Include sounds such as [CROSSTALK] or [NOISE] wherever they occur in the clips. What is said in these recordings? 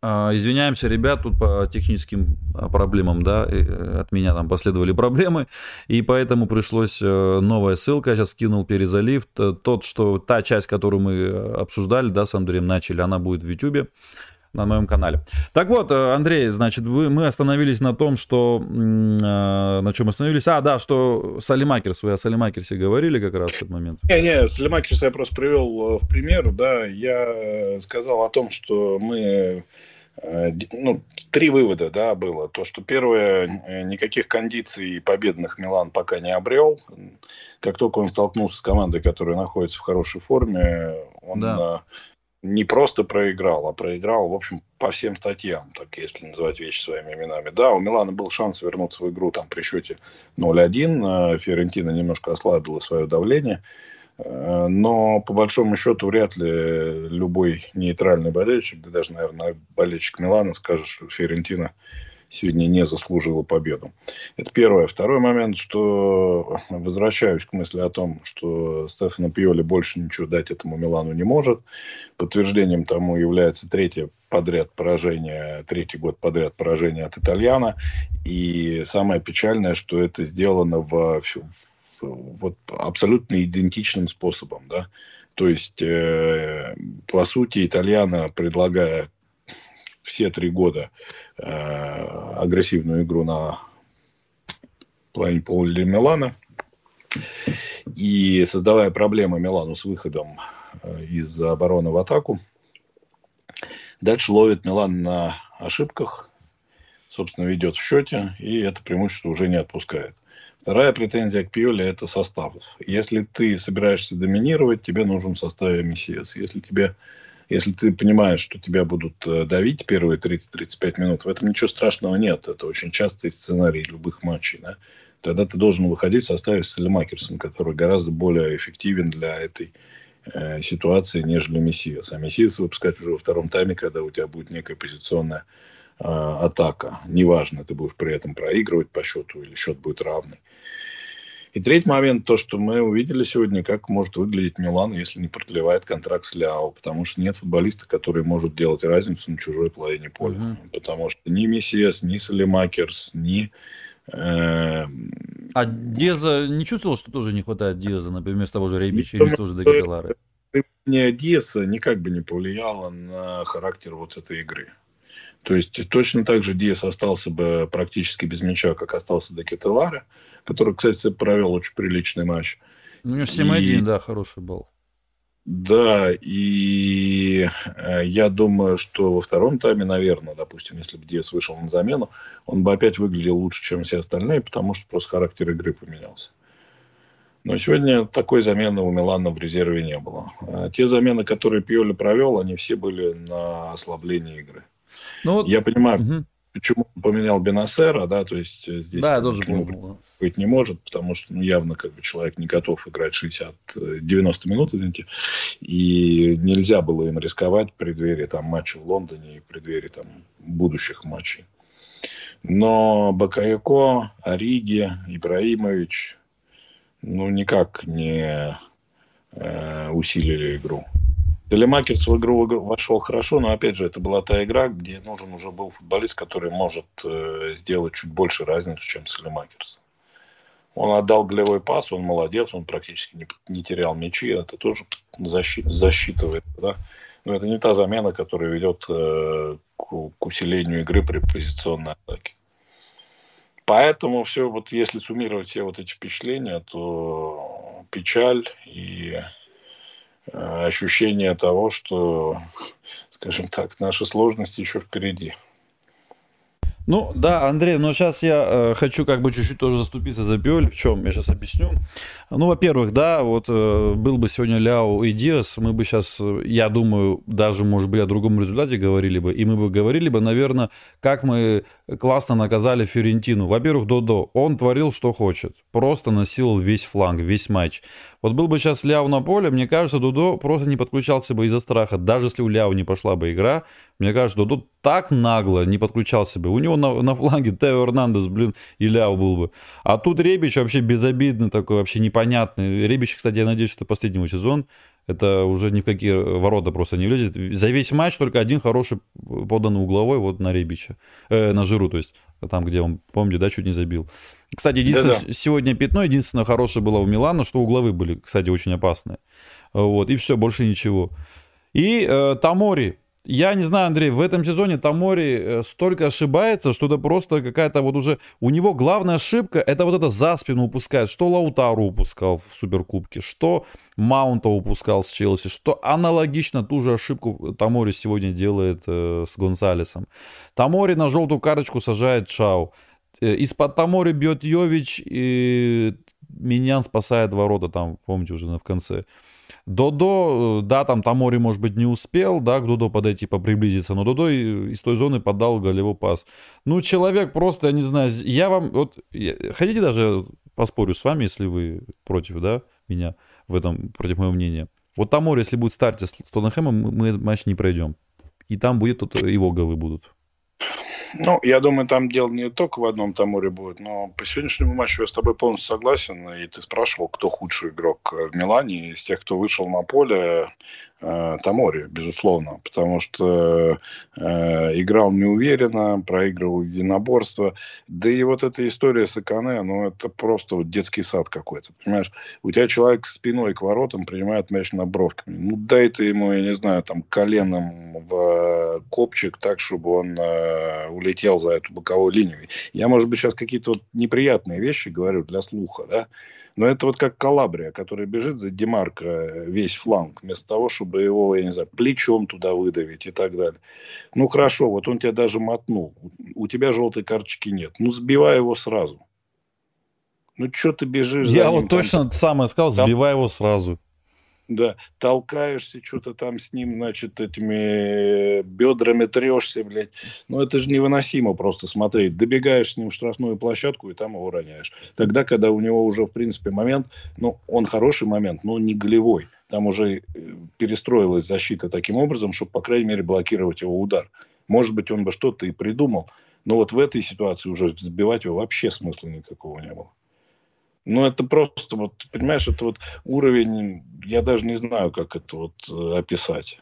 А, извиняемся, ребят, тут по техническим а, проблемам, да, э, от меня там последовали проблемы, и поэтому пришлось э, новая ссылка, я сейчас скинул перезалив, тот, что та часть, которую мы э, обсуждали, да, с Андреем начали, она будет в YouTube на моем канале. Так вот, Андрей, значит, вы, мы остановились на том, что... На чем остановились? А, да, что Салимакерс, вы о Салимакерсе говорили как раз в этот момент. Не-не, Салимакерс я просто привел в пример, да, я сказал о том, что мы Э, ну, три вывода, да, было. То, что первое, э, никаких кондиций победных Милан пока не обрел. Как только он столкнулся с командой, которая находится в хорошей форме, он да. Не просто проиграл, а проиграл, в общем, по всем статьям, так если называть вещи своими именами. Да, у Милана был шанс вернуться в игру там при счете 0-1. Э, Фиорентина немножко ослабила свое давление. Э, но по большому счету вряд ли любой нейтральный болельщик, да даже, наверное, болельщик Милана скажет, что Фиорентина сегодня не заслужила победу. Это первое. Второй момент, что возвращаюсь к мысли о том, что Стефано Пьоли больше ничего дать этому Милану не может. Подтверждением тому является третье подряд поражение, третий год подряд поражение от Итальяна. И самое печальное, что это сделано в, в вот абсолютно идентичным способом, да. То есть, э, по сути, итальяна, предлагая все три года э, агрессивную игру на плане поля Милана и создавая проблемы Милану с выходом э, из обороны в атаку, дальше ловит Милан на ошибках, собственно, ведет в счете, и это преимущество уже не отпускает. Вторая претензия к Пиоле – это состав. Если ты собираешься доминировать, тебе нужен состав МСС. Если тебе если ты понимаешь, что тебя будут э, давить первые 30-35 минут, в этом ничего страшного нет. Это очень частый сценарий любых матчей. Да? Тогда ты должен выходить в составе с Селемакерсом, который гораздо более эффективен для этой э, ситуации, нежели Мессиас. А Мессиас выпускать уже во втором тайме, когда у тебя будет некая позиционная э, атака. Неважно, ты будешь при этом проигрывать по счету или счет будет равный. И третий момент, то, что мы увидели сегодня, как может выглядеть Милан, если не продлевает контракт с Ляо, потому что нет футболиста, который может делать разницу на чужой половине поля. Uh-huh. Потому что ни Мессиас, ни Салимакерс, ни... Э... А Диаза не чувствовал, что тоже не хватает Диаза, например, вместо того же Рейбича или того же Дегетелары? Не Диаса никак бы не повлияло на характер вот этой игры. То есть точно так же Диас остался бы практически без мяча, как остался до Кетелара, который, кстати, провел очень приличный матч. Ну, у него 7-1, и... да, хороший был. Да, и э, я думаю, что во втором тайме, наверное, допустим, если бы Диас вышел на замену, он бы опять выглядел лучше, чем все остальные, потому что просто характер игры поменялся. Но сегодня такой замены у Милана в резерве не было. А те замены, которые Пьоли провел, они все были на ослабление игры. Ну, вот... Я понимаю, угу. почему он поменял Бенасера, да, то есть э, здесь да, тоже понял. быть не может, потому что ну, явно как бы человек не готов играть 60, 90 э, минут, извините, и нельзя было им рисковать при двери там матча в Лондоне и при двери там будущих матчей. Но Бакайоко, Ориги, Ибрагимович, ну, никак не э, усилили игру. Салемакерс в игру вошел хорошо, но опять же это была та игра, где нужен уже был футболист, который может э, сделать чуть больше разницу, чем Салемакерс. Он отдал голевой пас, он молодец, он практически не, не терял мячи, это тоже защит, засчитывает. Да? Но это не та замена, которая ведет э, к, к усилению игры при позиционной атаке. Поэтому все, вот если суммировать все вот эти впечатления, то печаль и ощущение того, что, скажем так, наши сложности еще впереди. Ну да, Андрей, но сейчас я э, хочу как бы чуть-чуть тоже заступиться за Пиоль. В чем? Я сейчас объясню. Ну, во-первых, да, вот э, был бы сегодня Ляо и Диас, мы бы сейчас, э, я думаю, даже, может быть, о другом результате говорили бы. И мы бы говорили бы, наверное, как мы классно наказали Ферентину. Во-первых, Додо, он творил, что хочет. Просто насиловал весь фланг, весь матч. Вот был бы сейчас Ляо на поле, мне кажется, Дудо просто не подключался бы из-за страха. Даже если у Ляо не пошла бы игра, мне кажется, Дудо так нагло не подключался бы. У него на, на фланге [LAUGHS] Тео Эрнандес, блин, и Ляо был бы. А тут Ребич вообще безобидный такой, вообще непонятный. Ребич, кстати, я надеюсь, что последний сезон Это уже ни в какие ворота просто не влезет. За весь матч только один хороший поданный угловой вот на Ребича. Э, на Жиру, то есть там, где он, помните, да, чуть не забил. Кстати, единственное, Да-да. сегодня пятно, единственное хорошее было у Милана, что угловые были, кстати, очень опасные. Вот, и все, больше ничего. И э, Тамори, я не знаю, Андрей, в этом сезоне Тамори э, столько ошибается, что это просто какая-то вот уже... У него главная ошибка, это вот это за спину упускает. Что Лаутару упускал в Суперкубке, что Маунта упускал с Челси, что аналогично ту же ошибку Тамори сегодня делает э, с Гонсалесом. Тамори на желтую карточку сажает Чау. Э, из-под Тамори бьет Йович, и Миньян спасает ворота там, помните, уже в конце. Додо, э, да, там Тамори, может быть, не успел, да, к Додо подойти, поприблизиться, но Додо из той зоны подал голевой пас. Ну, человек просто, я не знаю, я вам, вот, хотите даже поспорю с вами, если вы против, да, меня в этом, против моего мнения. Вот Тамори, если будет в старте с Тоттенхэмом, мы этот матч не пройдем. И там будет, тут его голы будут. Ну, я думаю, там дело не только в одном Тамуре будет, но по сегодняшнему матчу я с тобой полностью согласен. И ты спрашивал, кто худший игрок в Милане. Из тех, кто вышел на поле, Э, Тамори, безусловно, потому что э, играл неуверенно, проигрывал единоборство. Да и вот эта история с Акане, ну, это просто вот детский сад какой-то. Понимаешь, у тебя человек спиной к воротам принимает мяч на бровками. Ну, дай ты ему, я не знаю, там, коленом в копчик так, чтобы он э, улетел за эту боковую линию. Я, может быть, сейчас какие-то вот неприятные вещи говорю для слуха, да, но это вот как Калабрия, который бежит за Демарко э, весь фланг, вместо того, чтобы его, я не знаю, плечом туда выдавить и так далее. Ну, хорошо, вот он тебя даже мотнул. У тебя желтой карточки нет. Ну, сбивай его сразу. Ну, что ты бежишь Я вот точно там... самое сказал, сбивай его сразу да, толкаешься, что-то там с ним, значит, этими бедрами трешься, блядь. Ну, это же невыносимо просто смотреть. Добегаешь с ним в штрафную площадку и там его роняешь. Тогда, когда у него уже, в принципе, момент, ну, он хороший момент, но не голевой. Там уже э, перестроилась защита таким образом, чтобы, по крайней мере, блокировать его удар. Может быть, он бы что-то и придумал, но вот в этой ситуации уже сбивать его вообще смысла никакого не было. Ну, это просто, вот, понимаешь, это вот уровень, я даже не знаю, как это вот э, описать.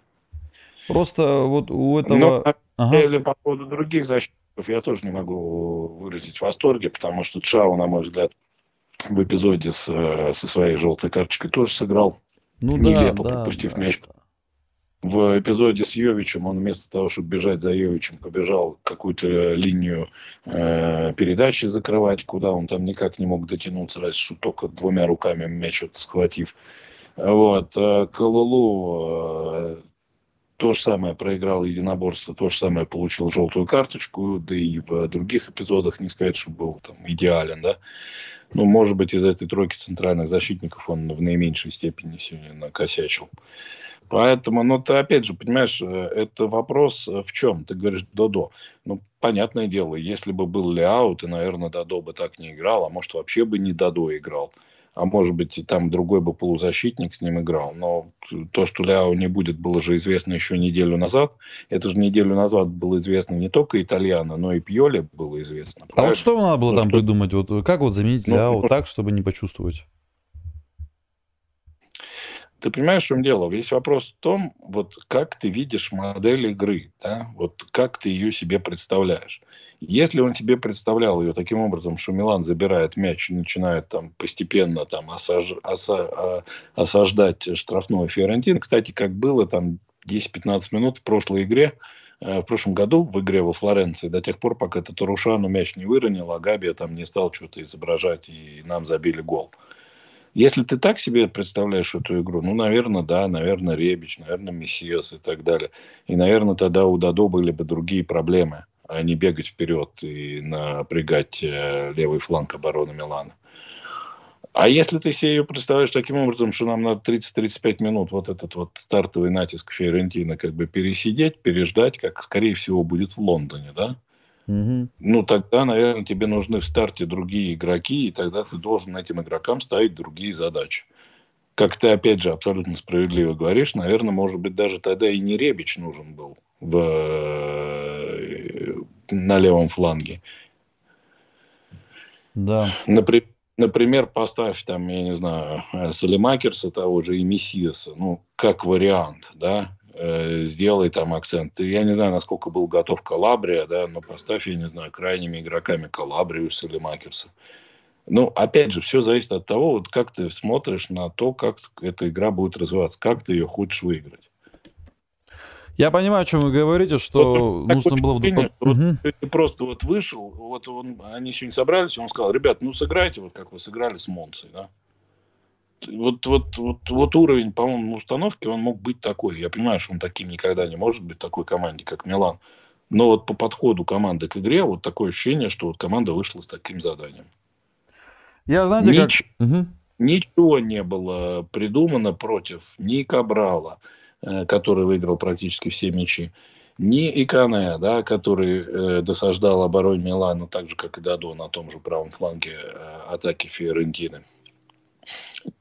Просто вот у этого... Но, ага. по поводу других защитников я тоже не могу выразить в восторге, потому что Чао, на мой взгляд, в эпизоде с, э, со своей желтой карточкой тоже сыграл ну, нелепо, да, пропустив да, мяч. В эпизоде с Йовичем он вместо того, чтобы бежать за Йовичем, побежал какую-то линию э, передачи закрывать, куда он там никак не мог дотянуться, разве что только двумя руками мяч вот схватив. Вот. А Калулу э, то же самое проиграл единоборство, то же самое получил желтую карточку, да и в других эпизодах не сказать, что был там идеален, да. Ну, может быть, из этой тройки центральных защитников он в наименьшей степени сегодня накосячил. Поэтому, ну, ты опять же, понимаешь, э, это вопрос э, в чем? Ты говоришь Додо. Ну, понятное дело, если бы был Ляо, ты, наверное, Додо бы так не играл, а может, вообще бы не Додо играл. А может быть, и там другой бы полузащитник с ним играл. Но то, что Ляо не будет, было же известно еще неделю назад. Это же неделю назад было известно не только Итальяна, но и Пьоле было известно. Правильно? А вот что надо было ну, там что... придумать? Вот как вот заменить ну, Ляо ну, так, чтобы не почувствовать? Ты понимаешь, в чем дело? Весь вопрос в том, вот как ты видишь модель игры, да? вот как ты ее себе представляешь. Если он тебе представлял ее таким образом, что Милан забирает мяч и начинает там постепенно там осаж... оса... Осаждать штрафную Фиорентину, кстати, как было там 10-15 минут в прошлой игре, э, в прошлом году в игре во Флоренции, до тех пор, пока Татарушану мяч не выронил, а Габия там не стал что-то изображать, и нам забили гол. Если ты так себе представляешь эту игру, ну, наверное, да, наверное, Ребич, наверное, Мессиас и так далее. И, наверное, тогда у Дадо были бы другие проблемы, а не бегать вперед и напрягать э, левый фланг обороны Милана. А если ты себе ее представляешь таким образом, что нам надо 30-35 минут вот этот вот стартовый натиск Фиорентина как бы пересидеть, переждать, как, скорее всего, будет в Лондоне, да? Угу. Ну, тогда, наверное, тебе нужны в старте другие игроки, и тогда ты должен этим игрокам ставить другие задачи. Как ты, опять же, абсолютно справедливо говоришь, наверное, может быть, даже тогда и не Ребич нужен был в, на левом фланге. Да. Например, например, поставь там, я не знаю, э, Салимакерса того же и Мессиаса, ну, как вариант, да, э, сделай там акцент. Я не знаю, насколько был готов Калабрия, да, но поставь, я не знаю, крайними игроками Калабрию Салимакерса. Ну, опять же, все зависит от того, вот как ты смотришь на то, как эта игра будет развиваться, как ты ее хочешь выиграть. Я понимаю, о чем вы говорите, что вот, нужно было... Ощущение, вот, угу. Ты просто вот вышел, вот он, они сегодня собрались, он сказал, ребят, ну сыграйте вот как вы сыграли с Монцей, да. Вот, вот, вот, вот уровень, по-моему, установки, он мог быть такой. Я понимаю, что он таким никогда не может быть, такой команде, как Милан. Но вот по подходу команды к игре, вот такое ощущение, что вот команда вышла с таким заданием. Я, знаете, Нич... как... Угу. Ничего не было придумано против ни Кабрала, Э, который выиграл практически все мячи, ни Икане, да, который э, досаждал обороне Милана, так же, как и Дадо на том же правом фланге э, атаки Фиорентины.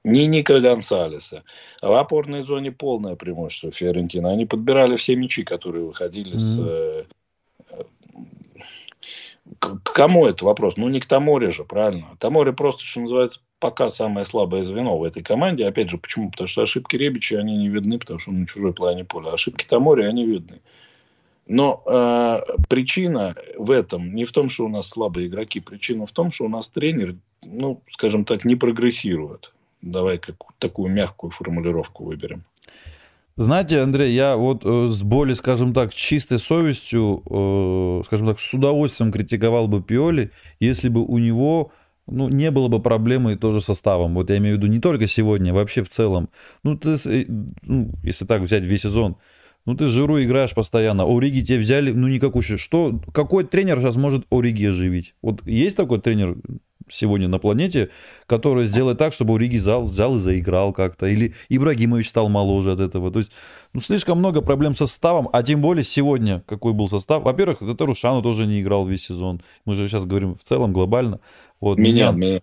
Ни Ника Гонсалеса. А в опорной зоне полное преимущество Фиорентины. Они подбирали все мячи, которые выходили mm-hmm. с... Э, к кому это вопрос? Ну, не к Таморе же, правильно? Таморе просто, что называется, пока самое слабое звено в этой команде. Опять же, почему? Потому что ошибки Ребича, они не видны, потому что он на чужой плане поля. Ошибки Тамори, они видны. Но э, причина в этом не в том, что у нас слабые игроки. Причина в том, что у нас тренер, ну, скажем так, не прогрессирует. Давай как, такую мягкую формулировку выберем. Знаете, Андрей, я вот э, с более, скажем так, чистой совестью, э, скажем так, с удовольствием критиковал бы Пиоли, если бы у него ну, не было бы проблемы тоже составом. Вот я имею в виду не только сегодня, вообще в целом. Ну, ты, э, ну, если так взять весь сезон, ну, ты Жиру играешь постоянно. Ориги тебе взяли, ну, никакую. Что, какой тренер сейчас может Ориги оживить? Вот есть такой тренер сегодня на планете, который сделает так, чтобы Ориги взял, взял и заиграл как-то. Или Ибрагимович стал моложе от этого. То есть, ну, слишком много проблем со составом, а тем более сегодня какой был состав. Во-первых, это Рушану тоже не играл весь сезон. Мы же сейчас говорим в целом глобально. Вот, менял, меня... менял.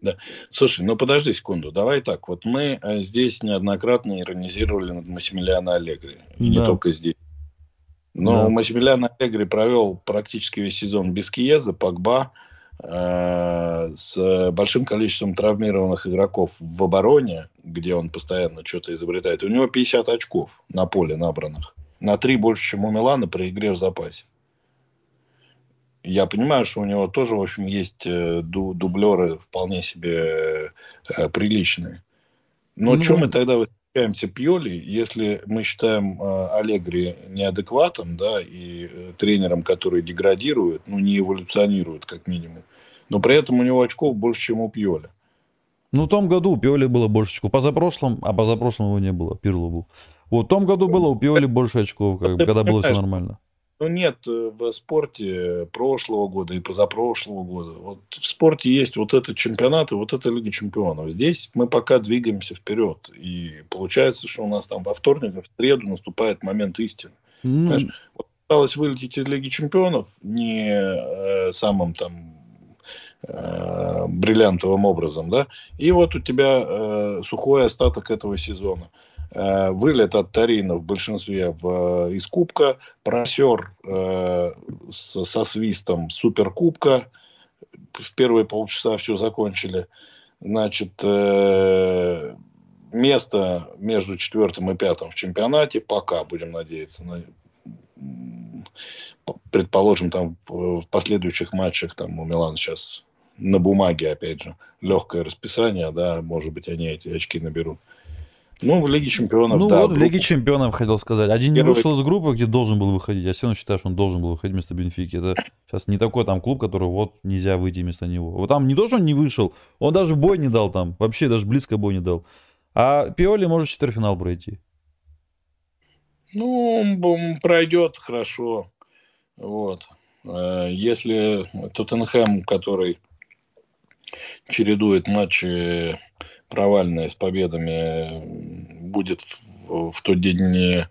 Да. Слушай, ну подожди секунду, давай так. Вот мы э, здесь неоднократно иронизировали над Массимилиано Аллегри. Да. не только здесь. Но да. Массимилиано Аллегри провел практически весь сезон без Киеза, Погба, с большим количеством травмированных игроков в обороне, где он постоянно что-то изобретает. У него 50 очков на поле набранных. На 3 больше, чем у Милана при игре в запасе я понимаю, что у него тоже, в общем, есть э, дублеры вполне себе э, приличные. Но ну, чем мы тогда восхищаемся Пьоли, если мы считаем э, Аллегри неадекватом, да, и тренером, который деградирует, ну, не эволюционирует, как минимум. Но при этом у него очков больше, чем у Пьоли. Ну, в том году у Пиоли было больше очков. Позапрошлом, а позапрошлом его не было, Пирло был. Вот в том году было у Пиоли больше очков, как, когда было все нормально. Ну, нет э, в спорте прошлого года и позапрошлого года. Вот в спорте есть вот этот чемпионат и вот эта Лига чемпионов. Здесь мы пока двигаемся вперед. И получается, что у нас там во вторник, в среду наступает момент истины. Mm. вот осталось вылететь из Лиги чемпионов не э, самым там э, бриллиантовым образом, да, и вот у тебя э, сухой остаток этого сезона. Э, вылет от Тарина в большинстве в, из Кубка, просер э, с, со свистом Суперкубка, в первые полчаса все закончили. Значит, э, место между четвертым и пятым в чемпионате, пока, будем надеяться, на, предположим, там в последующих матчах, там у Милана сейчас на бумаге, опять же, легкое расписание, да, может быть, они эти очки наберут. Ну, в Лиге Чемпионов, ну, да. вот в Лиге Чемпионов хотел сказать. Один Первый... не вышел из группы, где должен был выходить. Я все равно считаю, что он должен был выходить вместо Бенфики. Это сейчас не такой там клуб, который вот нельзя выйти вместо него. Вот там не то, что он не вышел, он даже бой не дал там. Вообще даже близко бой не дал. А Пиоли может четвертьфинал пройти. Ну, он пройдет хорошо. Вот. Э, если Тоттенхэм, который чередует матчи провальная с победами будет в, в тот день не,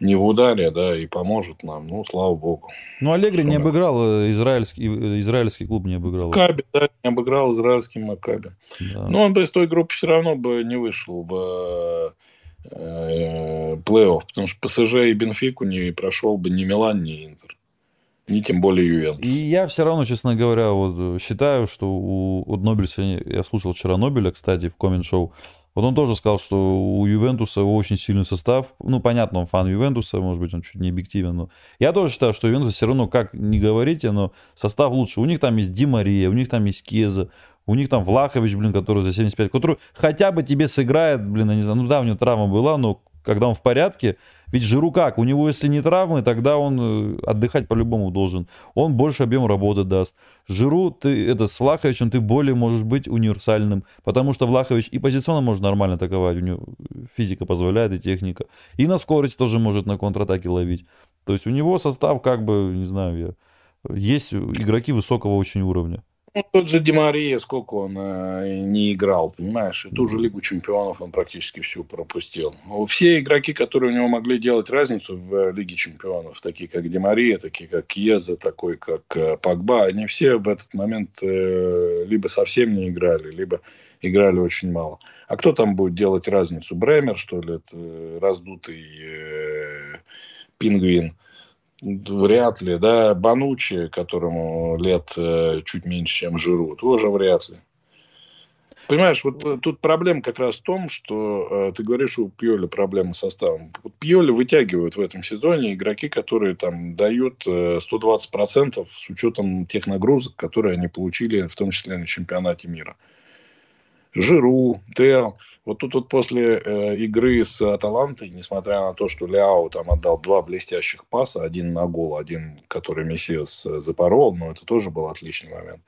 не в ударе, да, и поможет нам. Ну, слава богу. Ну, Аллегри не обыграл, э, израильский, э, израильский клуб не обыграл. Макаби, да, не обыграл израильский Макаби. Да. Но он бы из той группы все равно бы не вышел в э, плей-офф, потому что ПСЖ и Бенфику не прошел бы ни Милан, ни Интер. Не тем более Ювентус. И я все равно, честно говоря, вот считаю, что у, у Нобельса, я слушал вчера Нобеля, кстати, в коммент-шоу, вот он тоже сказал, что у Ювентуса очень сильный состав. Ну, понятно, он фан Ювентуса, может быть, он чуть не объективен, но я тоже считаю, что Ювентус все равно, как не говорите, но состав лучше. У них там есть Ди Мария, у них там есть Кеза, у них там Влахович, блин, который за 75, который хотя бы тебе сыграет, блин, я не знаю, ну да, у него травма была, но когда он в порядке, ведь Жиру как, у него если не травмы, тогда он э, отдыхать по-любому должен. Он больше объем работы даст. Жиру, ты, это с Влаховичем ты более можешь быть универсальным, потому что Влахович и позиционно может нормально атаковать, у него физика позволяет и техника. И на скорость тоже может на контратаке ловить. То есть у него состав как бы, не знаю, я, есть игроки высокого очень уровня. Ну, тот же Демария, сколько он э, не играл, понимаешь? И ту же Лигу чемпионов он практически всю пропустил. Ну, все игроки, которые у него могли делать разницу в э, Лиге чемпионов, такие как Демария, такие как Кьеза, такой как э, Погба, они все в этот момент э, либо совсем не играли, либо играли очень мало. А кто там будет делать разницу? Бремер, что ли, это э, раздутый э, пингвин? Вряд ли, да. Банучи, которому лет э, чуть меньше, чем Жиру, тоже вряд ли. Понимаешь, вот э, тут проблема как раз в том, что э, ты говоришь, у Пьоли проблемы с составом. Вот Пьоли вытягивают в этом сезоне игроки, которые там дают э, 120% с учетом тех нагрузок, которые они получили, в том числе на чемпионате мира. Жиру, Тел. Вот тут вот после э, игры с Аталантой, несмотря на то, что Ляо там отдал два блестящих паса, один на гол, один, который Мессиас э, запорол, но это тоже был отличный момент.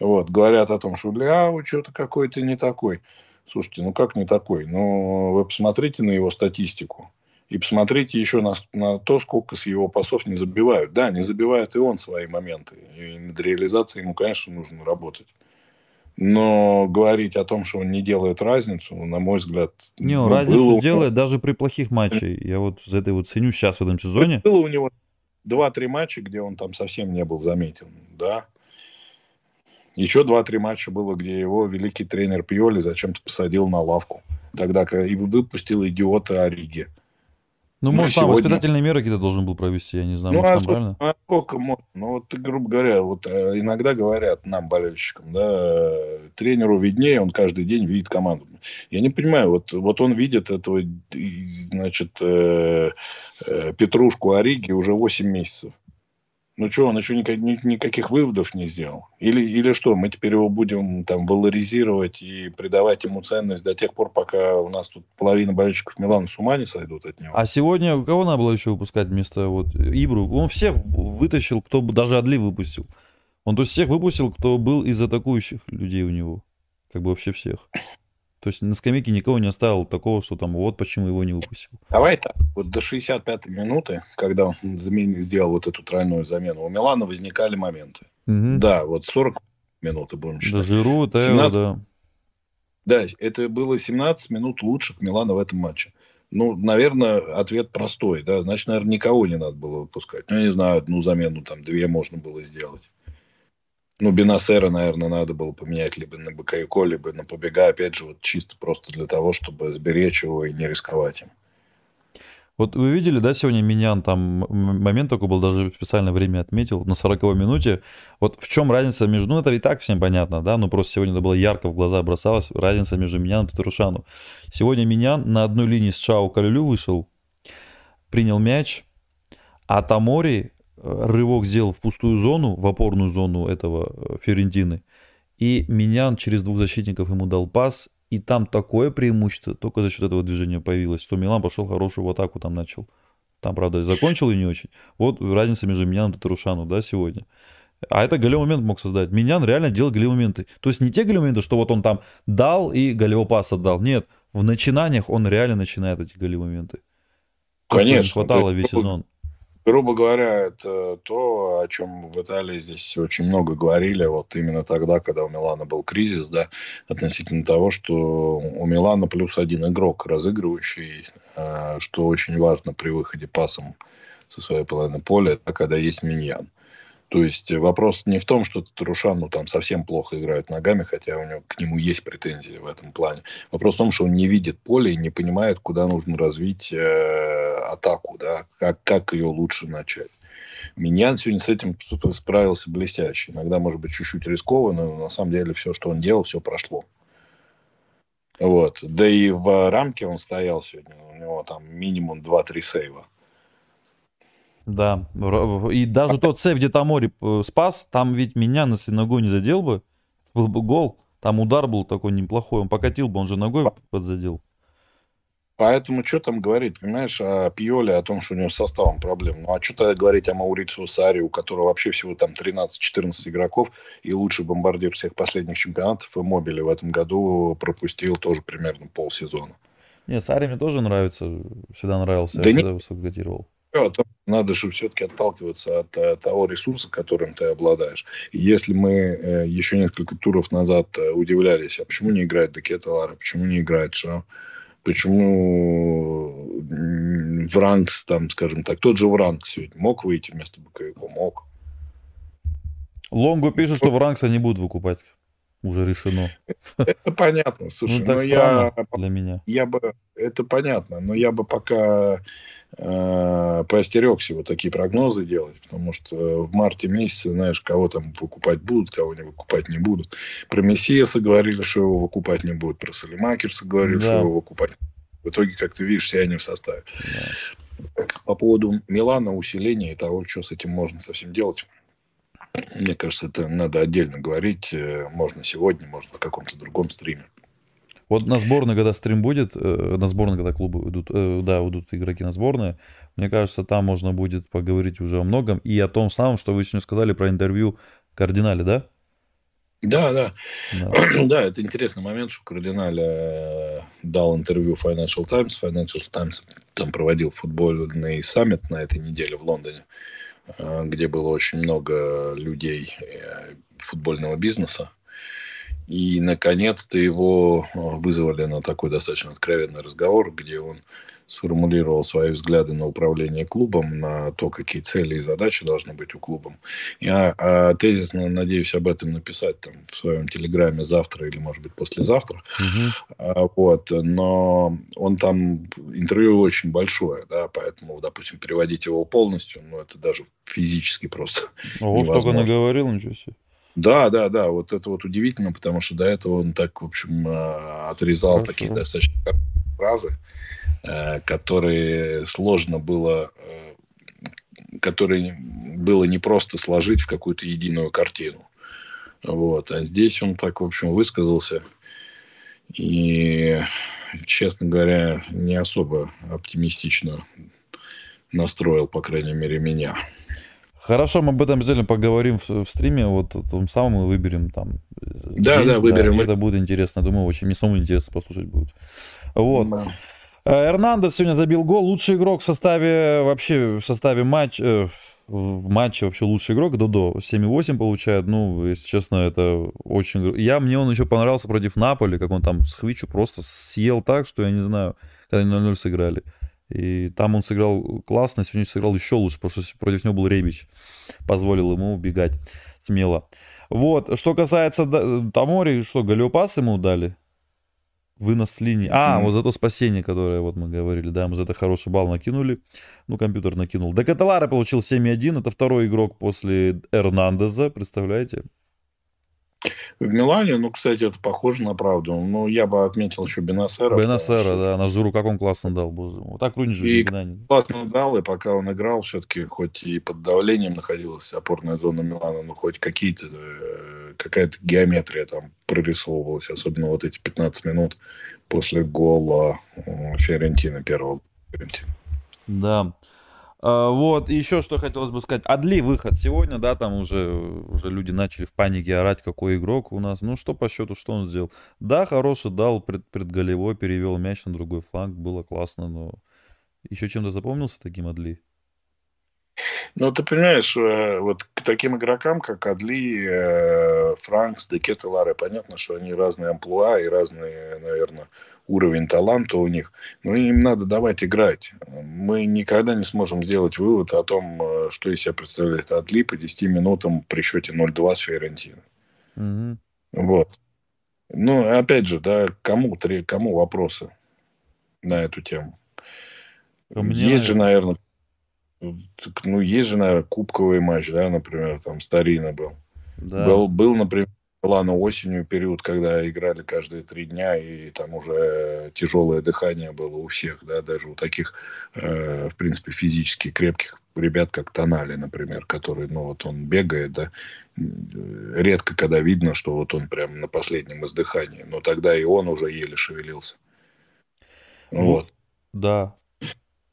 Вот, говорят о том, что Ляо что-то какой-то не такой. Слушайте, ну как не такой? Ну, вы посмотрите на его статистику. И посмотрите еще на, на то, сколько с его пасов не забивают. Да, не забивает и он свои моменты. И над реализацией ему, конечно, нужно работать. Но говорить о том, что он не делает разницу, на мой взгляд... Не, он ну, разницу было... делает даже при плохих матчах. Я вот за это вот ценю сейчас в этом сезоне. Было у него два-три матча, где он там совсем не был заметен, да. Еще два-три матча было, где его великий тренер Пьоли зачем-то посадил на лавку. Тогда и выпустил идиота Ориги. Ну, ну, может, сегодня... там воспитательные меры какие-то должен был провести, я не знаю, ну, может, а сколько, правильно? А сколько можно? Ну, вот, грубо говоря, вот э, иногда говорят нам, болельщикам, да, тренеру виднее, он каждый день видит команду. Я не понимаю, вот, вот он видит этого, значит, э, э, Петрушку Ориги уже 8 месяцев. Ну что, он еще никак, никаких выводов не сделал? Или, или что, мы теперь его будем там валоризировать и придавать ему ценность до тех пор, пока у нас тут половина болельщиков Милана с ума не сойдут от него? А сегодня кого надо было еще выпускать вместо вот Ибру? Он всех вытащил, кто даже Адли выпустил. Он то есть всех выпустил, кто был из атакующих людей у него. Как бы вообще всех. То есть на скамейке никого не оставил такого, что там вот почему его не выпустил. Давай так, вот до 65-й минуты, когда он замен... сделал вот эту тройную замену, у Милана возникали моменты. Угу. Да, вот 40 минут будем считать. Да, Жиру, Тео, 17... да. Да, это было 17 минут лучших Милана в этом матче. Ну, наверное, ответ простой, да. Значит, наверное, никого не надо было выпускать. Ну, я не знаю, одну замену, там, две можно было сделать. Ну, Бенасера, наверное, надо было поменять либо на Бакайко, либо на Побега, опять же, вот чисто просто для того, чтобы сберечь его и не рисковать им. Вот вы видели, да, сегодня Минян, там момент такой был, даже специально время отметил, на 40 минуте. Вот в чем разница между, ну это и так всем понятно, да, но просто сегодня это было ярко в глаза бросалось, разница между Миньяном и Татарушану. Сегодня Минян на одной линии с Чао Калюлю вышел, принял мяч, а Тамори рывок сделал в пустую зону, в опорную зону этого э, Ферентины, и Минян через двух защитников ему дал пас, и там такое преимущество только за счет этого движения появилось, что Милан пошел хорошую в атаку там начал. Там, правда, закончил и не очень. Вот разница между Миняном и Татарушану, да, сегодня. А это голевой момент мог создать. Минян реально делал голевые моменты. То есть не те голевые моменты, что вот он там дал и голевой пас отдал. Нет, в начинаниях он реально начинает эти голевые моменты. То, Конечно. Что хватало весь сезон грубо говоря, это то, о чем в Италии здесь очень много говорили, вот именно тогда, когда у Милана был кризис, да, относительно того, что у Милана плюс один игрок разыгрывающий, э, что очень важно при выходе пасом со своей половины поля, когда есть миньян. То есть вопрос не в том, что Трушану там совсем плохо играет ногами, хотя у него к нему есть претензии в этом плане. Вопрос в том, что он не видит поле и не понимает, куда нужно развить э, атаку, да, как, как ее лучше начать. Миньян сегодня с этим справился блестяще. Иногда, может быть, чуть-чуть рискованно, но на самом деле все, что он делал, все прошло. Вот. Да и в рамке он стоял сегодня. У него там минимум 2-3 сейва. Да. И даже тот сейв, где Тамори э, спас, там ведь меня, если ногой не задел бы, был бы гол. Там удар был такой неплохой. Он покатил бы, он же ногой подзадел. Поэтому что там говорить, понимаешь, о Пьоле, о том, что у него с составом проблем. Ну, а что тогда говорить о Маурицио Сари, у которого вообще всего там 13-14 игроков и лучший бомбардир всех последних чемпионатов, и Мобили в этом году пропустил тоже примерно полсезона. Не, Сари мне тоже нравится, всегда нравился, да я не... всегда высоко котировал. Надо же все-таки отталкиваться от, э, того ресурса, которым ты обладаешь. И если мы э, еще несколько туров назад э, удивлялись, а почему не играет Декета Лара, почему не играет Шо, почему Вранкс, там, скажем так, тот же Вранкс сегодня мог выйти вместо Баковика? Мог. Лонгу пишут, что Вранкса не будут выкупать. Уже решено. Это понятно. Слушай, ну, так ну, я, для меня. Я бы, это понятно, но я бы пока э, поостерегся вот такие прогнозы делать, потому что в марте месяце, знаешь, кого там выкупать будут, кого не выкупать не будут. Про Мессиеса говорили, что его выкупать не будут, про Салимакерса говорили, да. что его выкупать В итоге, как ты видишь, все они в составе. Да. По поводу Милана, усиления и того, что с этим можно совсем делать. Мне кажется, это надо отдельно говорить. Э, можно сегодня, можно в каком-то другом стриме. Вот на сборной, когда стрим будет, э, на сборной, когда клубы идут, э, да, идут игроки на сборные, мне кажется, там можно будет поговорить уже о многом и о том самом, что вы сегодня сказали про интервью Кардинале, да? Да, да. Да, [CLEARS THROAT] да это интересный момент, что Кардиналь э, дал интервью Financial Times. Financial Times там проводил футбольный саммит на этой неделе в Лондоне, где было очень много людей футбольного бизнеса. И, наконец-то, его э, вызвали на такой достаточно откровенный разговор, где он сформулировал свои взгляды на управление клубом, на то, какие цели и задачи должны быть у клуба. Я а, тезисно надеюсь об этом написать там, в своем телеграме завтра или, может быть, послезавтра. Угу. А, вот. Но он там интервью очень большое, да, поэтому, допустим, переводить его полностью, ну, это даже физически просто Ого, невозможно. столько наговорил, ничего себе. Да, да, да, вот это вот удивительно, потому что до этого он так, в общем, э, отрезал Хорошо. такие достаточно фразы, э, которые сложно было, э, которые было не просто сложить в какую-то единую картину. Вот. А здесь он так, в общем, высказался. И, честно говоря, не особо оптимистично настроил, по крайней мере, меня. Хорошо, мы об этом обязательно поговорим в, в стриме. Вот том самом мы выберем там. Да, день, да, выберем. Да, это будет интересно. Думаю, очень мне самому интересно послушать будет. Вот. Да. Э, Эрнандес сегодня забил гол. Лучший игрок в составе вообще в составе матч э, в матче вообще лучший игрок Додо 7,8 получает. Ну, если честно, это очень... Я, мне он еще понравился против Наполи, как он там с Хвичу просто съел так, что я не знаю, когда они 0-0 сыграли. И там он сыграл классно, сегодня сыграл еще лучше, потому что против него был Ребич. Позволил ему убегать смело. Вот, что касается Тамори, что, Галиопас ему дали? Вынос линии. А, mm-hmm. вот за то спасение, которое вот мы говорили, да, мы за это хороший балл накинули. Ну, компьютер накинул. Декаталара получил 7,1. Это второй игрок после Эрнандеза, представляете? В Милане, ну, кстати, это похоже на правду. Ну, я бы отметил еще Бенасера. Бенасера, да, на Журу как он классно дал. Вот так Руни же и не классно дал, и пока он играл, все-таки, хоть и под давлением находилась опорная зона Милана, но хоть какие-то, э, какая-то геометрия там прорисовывалась, особенно вот эти 15 минут после гола Фиорентина, первого Фиорентина. Да. А, вот, еще что хотелось бы сказать. Адли выход сегодня, да, там уже, уже люди начали в панике орать, какой игрок у нас. Ну, что по счету, что он сделал? Да, хороший дал пред, предголевой, перевел мяч на другой фланг, было классно, но еще чем-то запомнился таким Адли? Ну, ты понимаешь, э, вот к таким игрокам, как Адли, э, Франкс, Декет и Ларе, понятно, что они разные амплуа и разные, наверное, уровень таланта у них. Но им надо давать играть. Мы никогда не сможем сделать вывод о том, э, что из себя представляет Адли по 10 минутам при счете 0-2 с Фиорентино. Угу. Вот. Ну, опять же, да, кому, кому вопросы на эту тему? У меня... Есть же, наверное, ну, есть же, наверное, кубковый матч, да, например, там Старина был. Да. Был, был, например, Лана осенью период, когда играли каждые три дня, и там уже тяжелое дыхание было у всех, да, даже у таких, э, в принципе, физически крепких ребят, как Тонали, например, который, ну, вот он бегает, да, редко когда видно, что вот он прям на последнем издыхании, но тогда и он уже еле шевелился. Ну, вот. Да,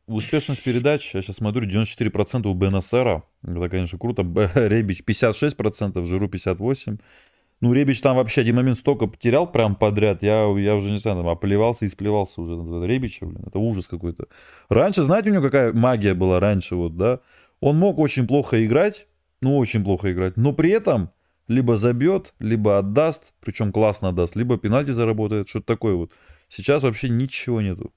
Успешность передач, я сейчас смотрю, 94% у БНСРа. Это, конечно, круто. [LAUGHS] Ребич 56%, Жиру 58%. Ну, Ребич там вообще один момент столько потерял прям подряд. Я, я уже не знаю, там оплевался и сплевался уже на Ребича, блин. Это ужас какой-то. Раньше, знаете, у него какая магия была раньше, вот, да? Он мог очень плохо играть, ну, очень плохо играть, но при этом либо забьет, либо отдаст, причем классно отдаст, либо пенальти заработает, что-то такое вот. Сейчас вообще ничего нету.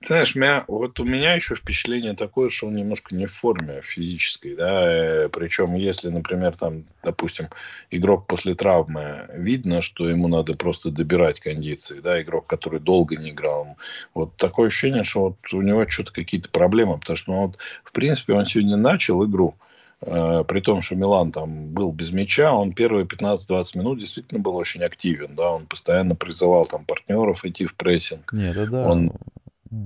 Знаешь, меня, вот у меня еще впечатление такое, что он немножко не в форме физической, да, э, причем если, например, там, допустим, игрок после травмы, видно, что ему надо просто добирать кондиции, да, игрок, который долго не играл, вот такое ощущение, что вот у него что-то какие-то проблемы, потому что, ну, вот, в принципе, он сегодня начал игру, э, при том, что Милан там был без мяча, он первые 15-20 минут действительно был очень активен, да, он постоянно призывал там партнеров идти в прессинг. Нет, да, да. Он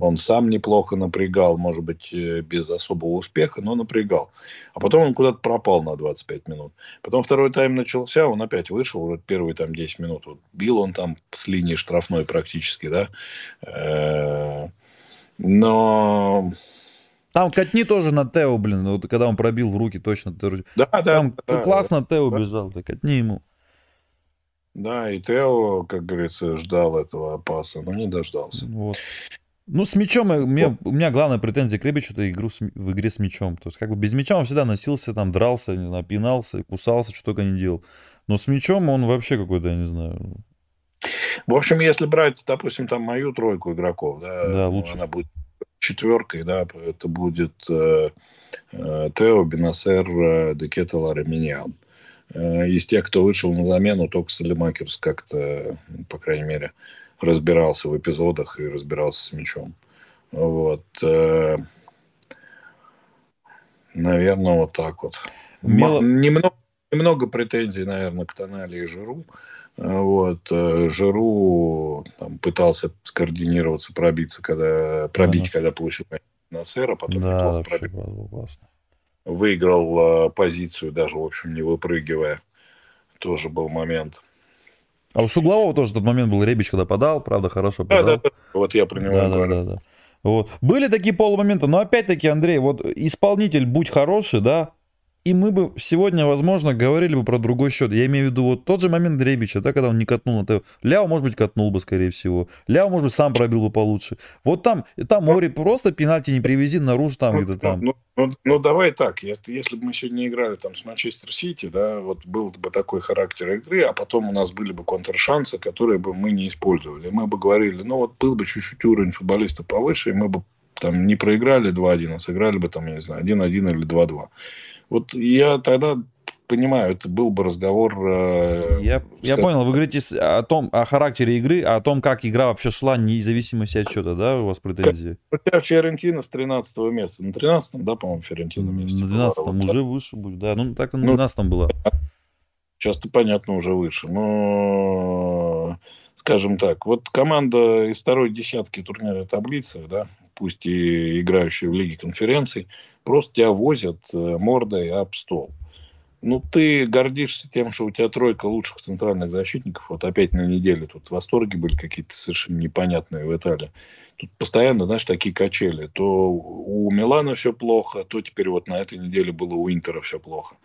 он сам неплохо напрягал, может быть, э, без особого успеха, но напрягал. А потом он куда-то пропал на 25 минут. Потом второй тайм начался, он опять вышел, вот первые там 10 минут. Вот бил он там с линии штрафной практически, да. Э, но... Там катни тоже на Тео, блин, вот когда он пробил в руки точно. Да, да. Там да, классно да, Тео да. бежал, да, катни ему. Да, и Тео, как говорится, ждал этого паса, но не дождался. Вот. Ну, с мячом, у меня, у меня главная претензия к Ребичу это игру с, в игре с мячом. То есть, как бы без мяча он всегда носился, там, дрался, не знаю, пинался, кусался, что только не делал. Но с мячом он вообще какой-то, я не знаю. В общем, если брать, допустим, там мою тройку игроков, да, да лучше. она будет четверкой, да, это будет э, э, Тео, Бенасер, э, Декета, Лараминьян. Э, из тех, кто вышел на замену, только Салимакерс как-то, по крайней мере, разбирался в эпизодах и разбирался с мячом. Вот. Э, наверное, вот так вот. Мило... Немного, немного претензий, наверное, к Тонали и Жиру. Вот. Э, Жиру там, пытался скоординироваться, пробиться, когда, пробить, да, когда получил на сэра, потом да, неплохо пробил. Классно. Выиграл э, позицию, даже, в общем, не выпрыгивая. Тоже был момент. А у Суглового тоже тот момент был, Ребич, когда подал, правда, хорошо подал. Да, да, да. Вот я про него да, говорю. Да, да, да. Вот. Были такие полумоменты, но опять-таки, Андрей, вот исполнитель будь хороший, да, и мы бы сегодня, возможно, говорили бы про другой счет. Я имею в виду вот тот же момент Дребича, да, когда он не катнул на ТВ. Ляо, может быть, катнул бы, скорее всего. Ляо, может быть, сам пробил бы получше. Вот там, там море просто пенальти не привези наружу там ну, где-то там. Ну, ну, ну, давай так, если, если бы мы сегодня играли там с Манчестер Сити, да, вот был бы такой характер игры, а потом у нас были бы контршансы, которые бы мы не использовали. Мы бы говорили, ну вот был бы чуть-чуть уровень футболиста повыше, и мы бы там не проиграли 2-1, а сыграли бы там, я не знаю, 1-1 или 2-2. Вот я тогда понимаю, это был бы разговор... Э, я, я понял, вы говорите о том, о характере игры, о том, как игра вообще шла, независимости от счета, да, у вас претензии? Тебя Фиорентина с 13 места. На 13 да, по-моему, Фиорентина месте. На 12 была, уже да. выше будет, да. Ну, так на 12 ну, было. Часто, понятно, уже выше. Но, скажем так, вот команда из второй десятки турнира таблицы, да, пусть и играющие в Лиге конференций, просто тебя возят э, мордой об стол. Ну, ты гордишься тем, что у тебя тройка лучших центральных защитников. Вот опять на неделе тут восторги были какие-то совершенно непонятные в Италии. Тут постоянно, знаешь, такие качели. То у Милана все плохо, то теперь вот на этой неделе было у Интера все плохо.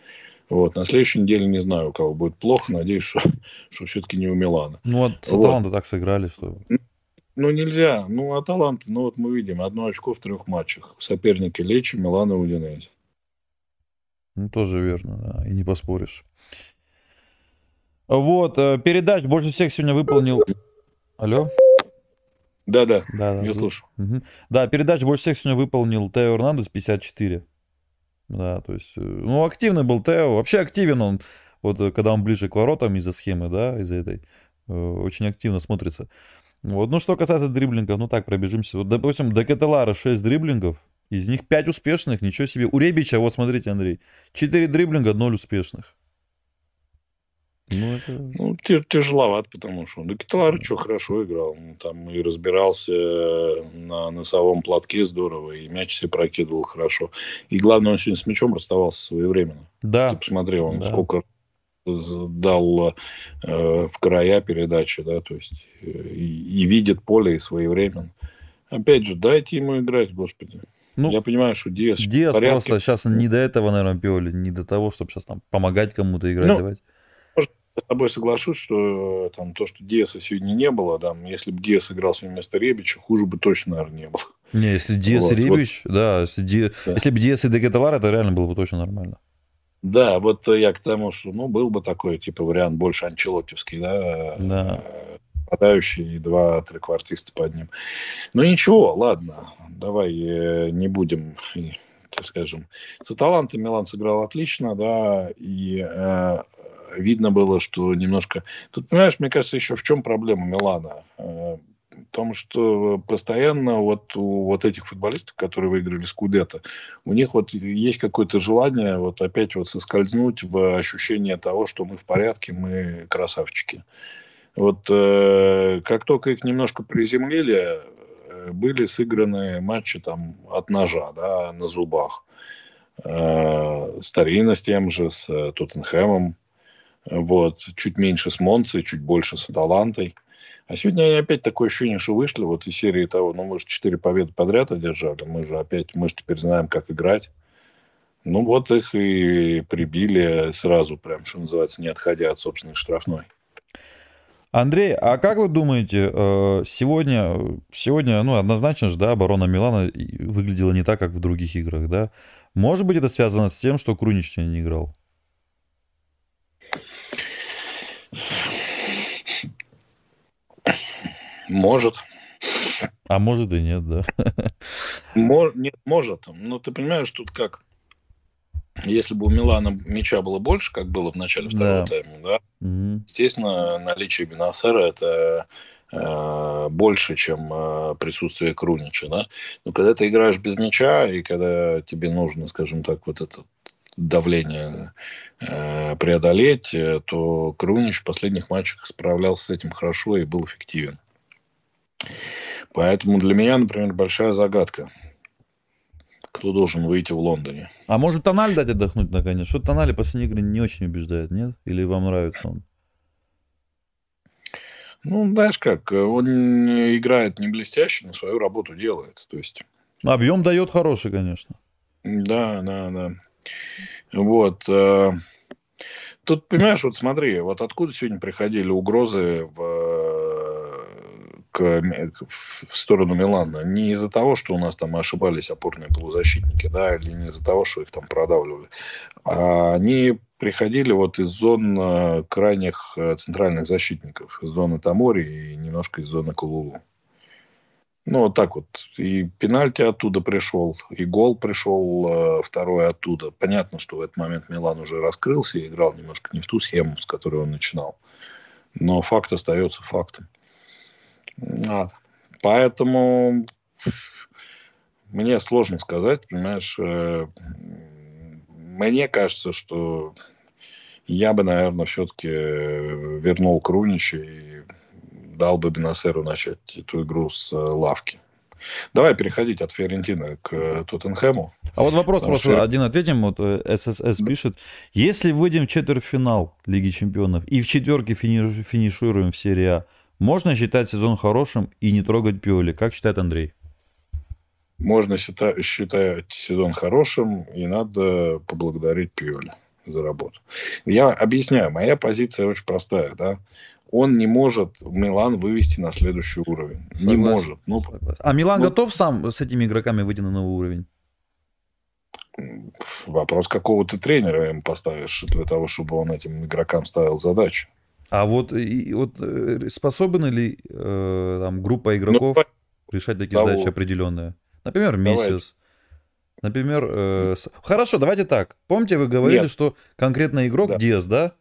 Вот. На следующей неделе не знаю, у кого будет плохо. Надеюсь, что, [LAUGHS] что все-таки не у Милана. Ну, вот с вот. так сыграли, что... Ну, нельзя. Ну, Аталанта, ну, вот мы видим, одно очко в трех матчах. Соперники Лечи, Милан и Удинези. Ну, тоже верно, да, и не поспоришь. Вот, э, передач больше всех сегодня выполнил... Алло? Да-да, да, я слушаю. Угу. Да, передач больше всех сегодня выполнил Тео Эрнандес, 54. Да, то есть, э, ну, активный был Тео. Вообще активен он, вот э, когда он ближе к воротам из-за схемы, да, из-за этой, очень активно смотрится. Вот. Ну, что касается дриблингов, ну так, пробежимся. Вот, допустим, до Кетелара 6 дриблингов, Из них 5 успешных, ничего себе. У Ребича, вот смотрите, Андрей, 4 дриблинга, 0 успешных. Ну, это... ну тяжеловато, потому что... Да Кеталар что, хорошо играл. Он там и разбирался на носовом платке здорово, и мяч себе прокидывал хорошо. И главное, он сегодня с мячом расставался своевременно. Да. Ты посмотри, он да. сколько дал э, в края передачи, да, то есть э, и, и видит поле и своевременно. Опять же, дайте ему играть, господи. Ну, я понимаю, что Диас... Диас просто сейчас не до этого, наверное, Пиоли, не до того, чтобы сейчас там помогать кому-то играть, ну, давать. Может, я с тобой соглашусь, что там то, что Диаса сегодня не было, там, если бы Диас играл сегодня вместо Ребича, хуже бы точно, наверное, не было. Не, если Диас вот, и Ребич, вот. да, если, Ди... да. если бы Диас и Декеталар, это реально было бы точно нормально. Да, вот я к тому, что, ну, был бы такой, типа, вариант больше анчелотевский, да, да. Подающий и два треквартиста под ним. Ну, ничего, ладно, давай э, не будем, так скажем. С Аталантой Милан сыграл отлично, да, и э, видно было, что немножко... Тут, понимаешь, мне кажется, еще в чем проблема Милана? Э, том, что постоянно вот у вот этих футболистов, которые выиграли Скудета, у них вот есть какое-то желание вот опять вот соскользнуть в ощущение того, что мы в порядке, мы красавчики. Вот э, как только их немножко приземлили, э, были сыграны матчи там от ножа, да, на зубах. Э, Старина с тем же, с э, Тоттенхэмом. Вот, чуть меньше с Монцей, чуть больше с Аталантой. А сегодня они опять такое ощущение, что вышли вот из серии того, ну, мы же четыре победы подряд одержали, мы же опять, мы же теперь знаем, как играть. Ну, вот их и прибили сразу, прям, что называется, не отходя от собственной штрафной. Андрей, а как вы думаете, э, сегодня, сегодня, ну, однозначно же, да, оборона Милана выглядела не так, как в других играх, да? Может быть, это связано с тем, что Крунич не играл? Может. А может и нет, да. Мож, нет, может. Ну, ты понимаешь, тут как? Если бы у Милана мяча было больше, как было в начале второго да. тайма, да, угу. естественно, наличие Бенасера это э, больше, чем э, присутствие Крунича, да. Но когда ты играешь без мяча, и когда тебе нужно, скажем так, вот это давление э, преодолеть, э, то Крунич в последних матчах справлялся с этим хорошо и был эффективен. Поэтому для меня, например, большая загадка. Кто должен выйти в Лондоне? А может Тональ дать отдохнуть наконец? Что Тональ последние игры не очень убеждает, нет? Или вам нравится он? Ну, знаешь как, он играет не блестяще, но свою работу делает. То есть... Объем дает хороший, конечно. Да, да, да. Вот. Э, тут, понимаешь, вот смотри, вот откуда сегодня приходили угрозы в к, в сторону Милана не из-за того, что у нас там ошибались опорные полузащитники, да, или не из-за того, что их там продавливали. А они приходили вот из зон э, крайних э, центральных защитников, из зоны Тамори и немножко из зоны Кулулу. Ну, вот так вот. И пенальти оттуда пришел, и гол пришел э, второй оттуда. Понятно, что в этот момент Милан уже раскрылся и играл немножко не в ту схему, с которой он начинал. Но факт остается фактом. Вот. Поэтому мне сложно сказать, понимаешь, э, мне кажется, что я бы, наверное, все-таки вернул Крунича и дал бы Бенасеру начать эту игру с э, лавки. Давай переходить от Фиорентины к Тоттенхэму. А вот вопрос Потому просто что... один ответим. Вот ССС э, пишет. Если выйдем в четвертьфинал Лиги Чемпионов и в четверке финишируем в серии А, можно считать сезон хорошим и не трогать Пиоли. Как считает Андрей? Можно считать, считать сезон хорошим, и надо поблагодарить Пиоли за работу. Я объясняю, моя позиция очень простая, да. Он не может Милан вывести на следующий уровень. Согласен. Не может. Ну, а Милан ну, готов сам с этими игроками выйти на новый уровень? Вопрос, какого ты тренера им поставишь для того, чтобы он этим игрокам ставил задачи. А вот, и, вот э, способны ли э, там, группа игроков ну, решать такие того. задачи определенные? Например, месяц. Например, э, с... хорошо, давайте так. Помните, вы говорили, Нет. что конкретно игрок да. Диас, да?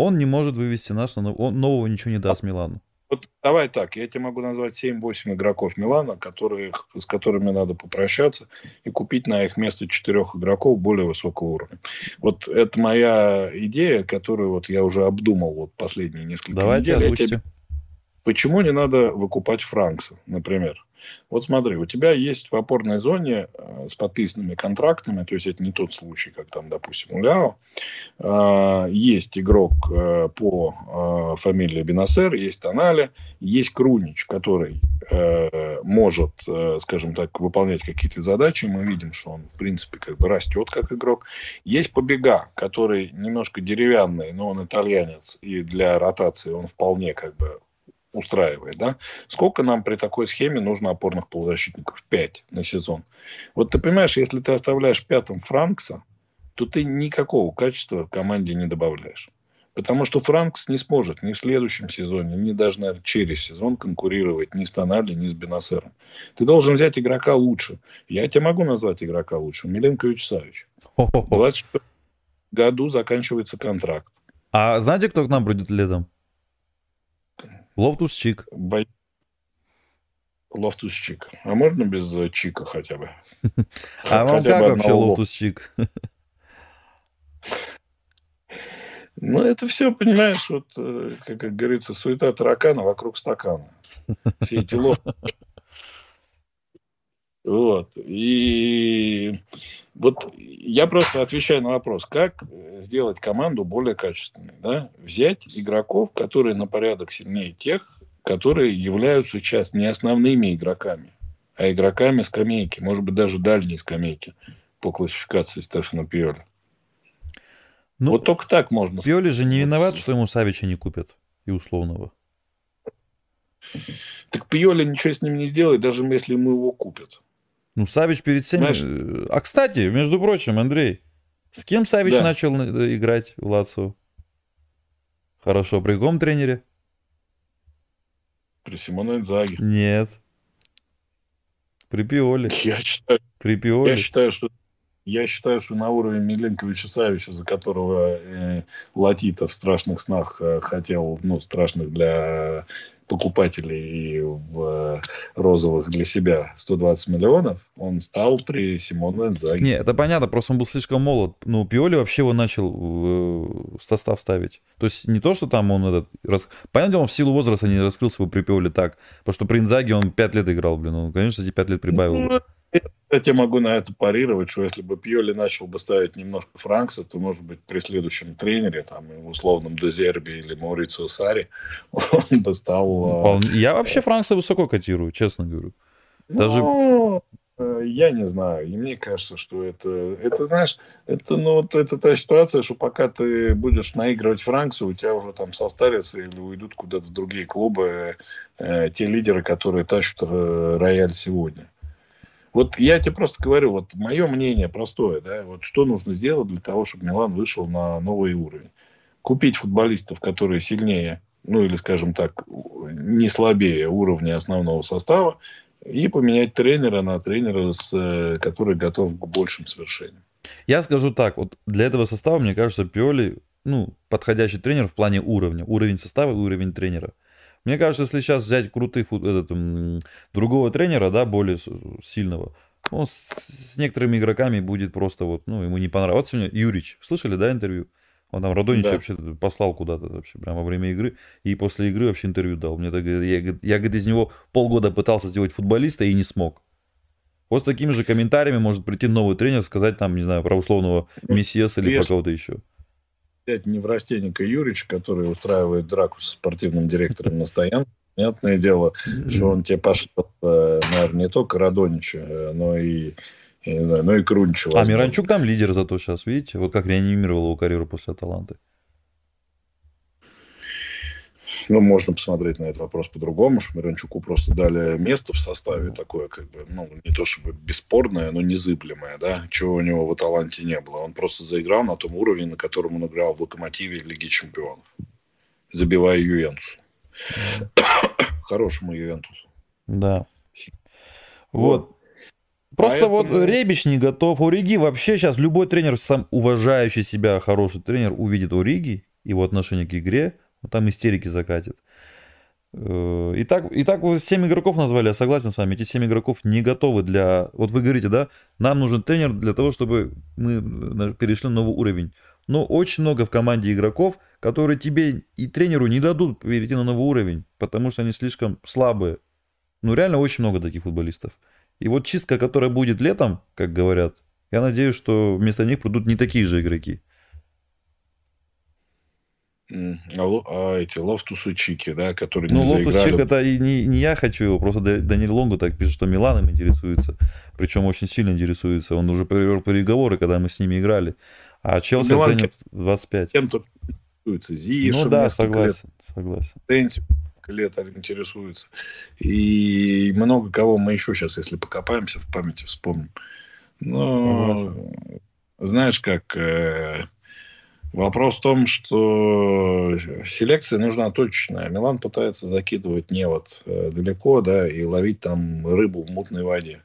Он не может вывести нас на он нового ничего не даст Милану. Вот давай так, я тебе могу назвать 7-8 игроков Милана, которых, с которыми надо попрощаться и купить на их место четырех игроков более высокого уровня. Вот это моя идея, которую вот я уже обдумал вот последние несколько Давайте недель. Озвучьте. Почему не надо выкупать Франкса, например? Вот смотри, у тебя есть в опорной зоне э, с подписанными контрактами, то есть это не тот случай, как там, допустим, у Ляо. Э, есть игрок э, по фамилии Бенасер, есть Тонали, есть Крунич, который может, скажем так, выполнять какие-то задачи. Мы видим, что он, в принципе, как бы растет как игрок. Есть Побега, который немножко деревянный, но он итальянец, и для ротации он вполне как бы устраивает, да? Сколько нам при такой схеме нужно опорных полузащитников? Пять на сезон. Вот ты понимаешь, если ты оставляешь пятым Франкса, то ты никакого качества команде не добавляешь. Потому что Франкс не сможет ни в следующем сезоне, ни даже, наверное, через сезон конкурировать ни с Тонали, ни с Бенасером. Ты должен взять игрока лучше. Я тебе могу назвать игрока лучше. Миленкович Савич. В 26 году заканчивается контракт. А знаете, кто к нам придет летом? Лофтус Чик. Бо... Лофтус Чик. А можно без э, Чика хотя бы? А вам как вообще Лофтус Чик? Ну, это все, понимаешь, вот, э, как говорится, суета таракана вокруг стакана. Все эти лофты. Вот. И вот я просто отвечаю на вопрос, как сделать команду более качественной. Да? Взять игроков, которые на порядок сильнее тех, которые являются сейчас не основными игроками, а игроками скамейки, может быть, даже дальней скамейки по классификации Стефана Пиоли. Ну, вот только так можно Пиоли же не виноват, что ему Савича не купят и условного. Так Пиоли ничего с ним не сделает, даже если ему его купят. Ну, Савич перед всеми... Знаешь... А, кстати, между прочим, Андрей, с кем Савич да. начал э, играть в Лацо? Хорошо, при каком тренере? При Симоне Инзаги. Нет. При Пиоле. Я считаю, при Пиоле. Я считаю, что я считаю, что на уровне Миленковича Савича, за которого э, Латита в страшных снах э, хотел, ну, страшных для покупателей и в розовых для себя 120 миллионов, он стал при Симоне Энзаге. Не, это понятно, просто он был слишком молод. Ну, Пиоли вообще его начал в состав ставить. То есть не то, что там он этот... Рас... Понятно, он в силу возраста не раскрылся бы при Пиоли так. Потому что при Инзаге он 5 лет играл, блин. Он, конечно, эти 5 лет прибавил. Ну, я тебе могу на это парировать, что если бы Пьоли начал бы ставить немножко Франкса, то, может быть, при следующем тренере, там, условном Дезербе или Маурицио Сари, [LAUGHS] он бы стал... А. Я вообще Франкса высоко котирую, честно говорю. Даже... Ну, э, я не знаю. И мне кажется, что это, это знаешь, это, ну, вот, это та ситуация, что пока ты будешь наигрывать Франксу, у тебя уже там состарятся или уйдут куда-то в другие клубы э, те лидеры, которые тащат э, рояль сегодня. Вот я тебе просто говорю, вот мое мнение простое, да, вот что нужно сделать для того, чтобы Милан вышел на новый уровень. Купить футболистов, которые сильнее, ну или, скажем так, не слабее уровня основного состава, и поменять тренера на тренера, с, э, который готов к большим свершениям. Я скажу так, вот для этого состава, мне кажется, Пиоли, ну, подходящий тренер в плане уровня. Уровень состава и уровень тренера. Мне кажется, если сейчас взять крутых этот, другого тренера, да, более сильного, он с, некоторыми игроками будет просто вот, ну, ему не понравилось. Вот сегодня Юрич, слышали, да, интервью? Он там Радонич да. вообще послал куда-то вообще прямо во время игры. И после игры вообще интервью дал. Мне так, я, я, я говорит, из него полгода пытался сделать футболиста и не смог. Вот с такими же комментариями может прийти новый тренер, сказать там, не знаю, про условного ну, Мессиеса или про кого-то еще взять Неврастенника Юрич, который устраивает драку с спортивным директором на стоянке, понятное дело, что он тебе пошлет, э, наверное, не только Радонича, э, но и я не знаю, ну и Крунчева. А Миранчук там лидер зато сейчас, видите? Вот как реанимировал его карьеру после Аталанты. Ну, можно посмотреть на этот вопрос по-другому, что Миранчуку просто дали место в составе такое, как бы, ну, не то чтобы бесспорное, но незыблемое, да, чего у него в Аталанте не было. Он просто заиграл на том уровне, на котором он играл в Локомотиве Лиги Чемпионов, забивая Ювентусу. [COUGHS] Хорошему Ювентусу. Да. Вот. Просто Поэтому... вот Ребич не готов. Ориги вообще сейчас любой тренер, сам уважающий себя хороший тренер, увидит Ориги, его отношение к игре, там истерики закатит. Э, и так, и так вы 7 игроков назвали, я согласен с вами, эти 7 игроков не готовы для... Вот вы говорите, да, нам нужен тренер для того, чтобы мы э, перешли на новый уровень. Но очень много в команде игроков, которые тебе и тренеру не дадут перейти на новый уровень, потому что они слишком слабые. Ну, реально очень много таких футболистов. И вот чистка, которая будет летом, как говорят, я надеюсь, что вместо них придут не такие же игроки. А, а эти Лофтусы Чики, да, которые ну, Лофтус заиграли. Чик, это и не, не я хочу его, просто Даниэле Лонго так пишет, что Миланом интересуется. Причем очень сильно интересуется. Он уже провел переговоры, когда мы с ними играли. А Челси Милан ценит 25. Кем-то интересуется. Зиешем ну да, согласен, лет. согласен. Тенси лет интересуется. И много кого мы еще сейчас, если покопаемся в памяти, вспомним. Но, согласен. знаешь, как... Э, Вопрос в том, что селекция нужна точечная. Милан пытается закидывать невод э, далеко, да, и ловить там рыбу в мутной воде.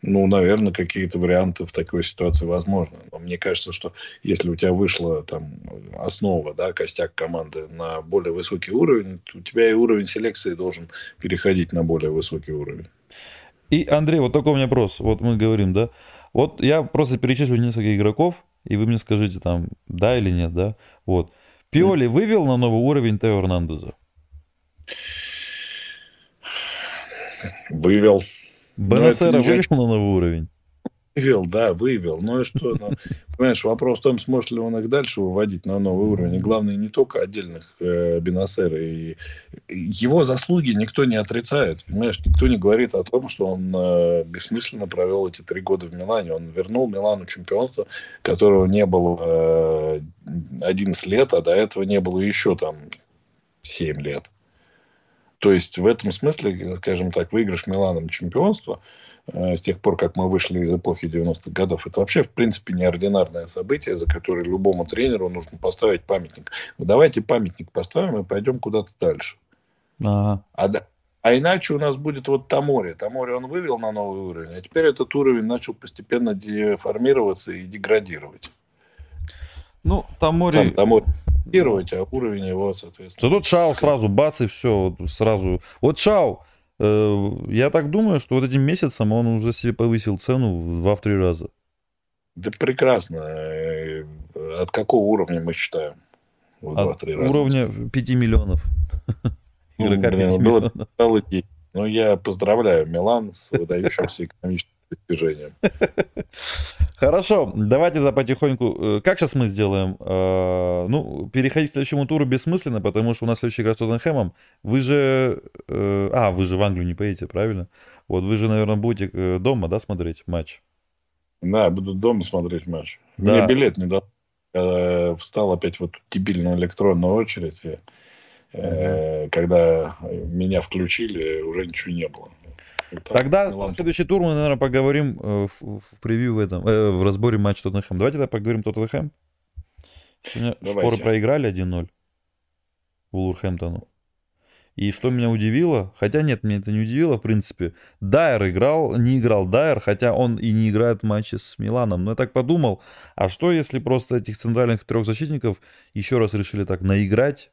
Ну, наверное, какие-то варианты в такой ситуации возможны. Но мне кажется, что если у тебя вышла там основа, да, костяк команды на более высокий уровень, то у тебя и уровень селекции должен переходить на более высокий уровень. И, Андрей, вот такой у меня вопрос. Вот мы говорим, да. Вот я просто перечислю несколько игроков, и вы мне скажите там, да или нет, да? Вот. Пиоли вывел на новый уровень Тео Эрнандеза? Вывел. Бенасера вывел на новый уровень? Вывел, да, вывел. Ну и что? Ну, [LAUGHS] понимаешь, вопрос в том, сможет ли он их дальше выводить на новый уровень. Главное, не только отдельных э, Бенасер. И, его заслуги никто не отрицает. Понимаешь, никто не говорит о том, что он э, бессмысленно провел эти три года в Милане. Он вернул Милану чемпионство, которого не было э, 11 лет, а до этого не было еще там 7 лет. То есть в этом смысле, скажем так, выигрыш Миланом чемпионства с тех пор, как мы вышли из эпохи 90-х годов, это вообще, в принципе, неординарное событие, за которое любому тренеру нужно поставить памятник. Ну, давайте памятник поставим и пойдем куда-то дальше. Ага. А, а иначе у нас будет вот Тамори. Тамори он вывел на новый уровень, а теперь этот уровень начал постепенно деформироваться и деградировать. Ну, Тамори... Сам Тамори корректировать, а уровень его, соответственно. Зато Чао сразу бац и все, сразу. Вот э, я так думаю, что вот этим месяцем он уже себе повысил цену в два три раза. Да прекрасно. Э, от какого уровня мы считаем? От уровня 5 миллионов. Ну, блин, было Но я поздравляю Милан с выдающимся экономическим достижением. [LAUGHS] Хорошо, давайте тогда потихоньку. Э, как сейчас мы сделаем? Э, ну, переходить к следующему туру бессмысленно, потому что у нас следующий игра с Тоттенхэмом. Вы же... Э, а, вы же в Англию не поедете, правильно? Вот вы же, наверное, будете дома, да, смотреть матч? Да, буду дома смотреть матч. Да. Мне билет не дал. Я встал опять в эту дебильную электронную очередь. И, э, когда меня включили, уже ничего не было. Тогда ну, следующий тур мы, наверное, поговорим э, в, в превью в этом, э, в разборе матча Тоттенхэм. Давайте тогда поговорим Тоттенхэм. Сегодня Давайте. шпоры проиграли 1-0 Вулверхэмптону. И что меня удивило, хотя нет, меня это не удивило, в принципе, Дайер играл, не играл Дайер, хотя он и не играет в матче с Миланом. Но я так подумал, а что если просто этих центральных трех защитников еще раз решили так наиграть,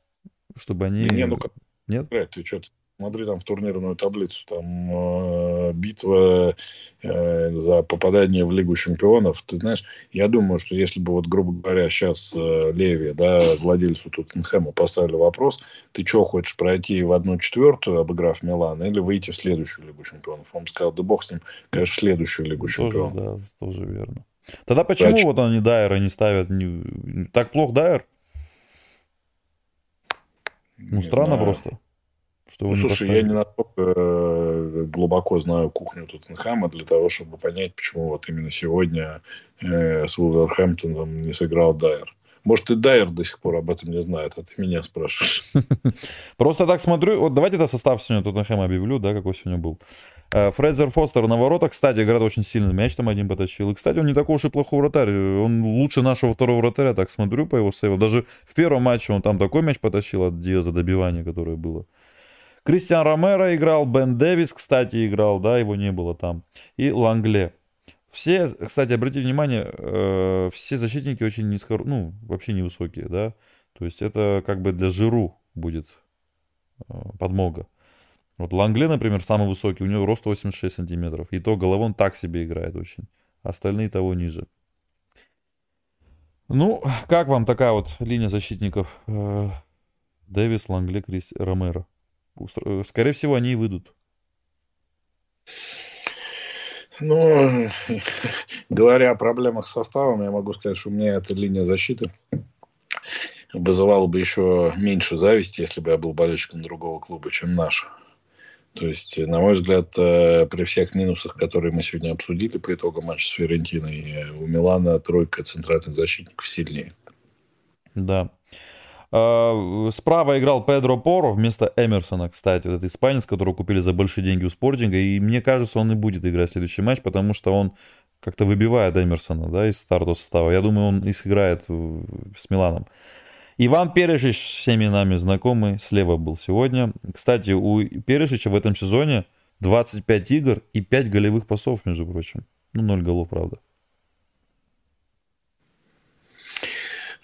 чтобы они... Не, ну как? Нет? Ты что Смотри там в турнирную таблицу, там э, битва э, за попадание в Лигу чемпионов. Ты знаешь, я думаю, что если бы вот, грубо говоря, сейчас э, Леви, да, владельцу Тоттенхэма поставили вопрос, ты что, хочешь пройти в одну четвертую, обыграв Милан, или выйти в следующую Лигу чемпионов? Он сказал, да бог с ним, конечно, в следующую Лигу тоже, чемпионов. Да, тоже верно. Тогда почему Значит, вот они Дайера не ставят? Не... Так плохо Дайер? Ну, странно знаю. просто. Что ну, слушай, я не настолько э, глубоко знаю кухню Тоттенхэма для того, чтобы понять, почему вот именно сегодня э, с Вулверхэмптоном не сыграл Дайер. Может, и Дайер до сих пор об этом не знает, а ты меня спрашиваешь. [LAUGHS] Просто так смотрю. Вот давайте это состав сегодня Тоттенхэма объявлю, да, какой сегодня был. Э, Фрейзер Фостер на воротах, кстати, играет очень сильный мяч там один потащил. И, кстати, он не такой уж и плохой вратарь. Он лучше нашего второго вратаря, так смотрю по его сейву. Даже в первом матче он там такой мяч потащил от Диаза добивания, которое было. Кристиан Ромеро играл, Бен Дэвис, кстати, играл, да, его не было там. И Лангле. Все, кстати, обратите внимание, э, все защитники очень низко, ну, вообще невысокие, да. То есть это как бы для Жиру будет подмога. Вот Лангле, например, самый высокий, у него рост 86 сантиметров. И то головой он так себе играет очень. Остальные того ниже. Ну, как вам такая вот линия защитников? Э, Дэвис, Лангле, Крис, Ромеро. Э, скорее всего, они и выйдут. Ну, [LAUGHS] говоря о проблемах с составом, я могу сказать, что у меня эта линия защиты вызывала бы еще меньше зависти, если бы я был болельщиком другого клуба, чем наш. То есть, на мой взгляд, э, при всех минусах, которые мы сегодня обсудили по итогам матча с Фиорентиной, у Милана тройка центральных защитников сильнее. Да. А, справа играл Педро Поро вместо Эмерсона, кстати, вот этот испанец, которого купили за большие деньги у Спортинга. И мне кажется, он и будет играть следующий матч, потому что он как-то выбивает Эмерсона да, из стартового состава. Я думаю, он их играет с Миланом. Иван Перешич, всеми нами знакомый, слева был сегодня. Кстати, у Перешича в этом сезоне 25 игр и 5 голевых пасов, между прочим. Ну, 0 голов, правда.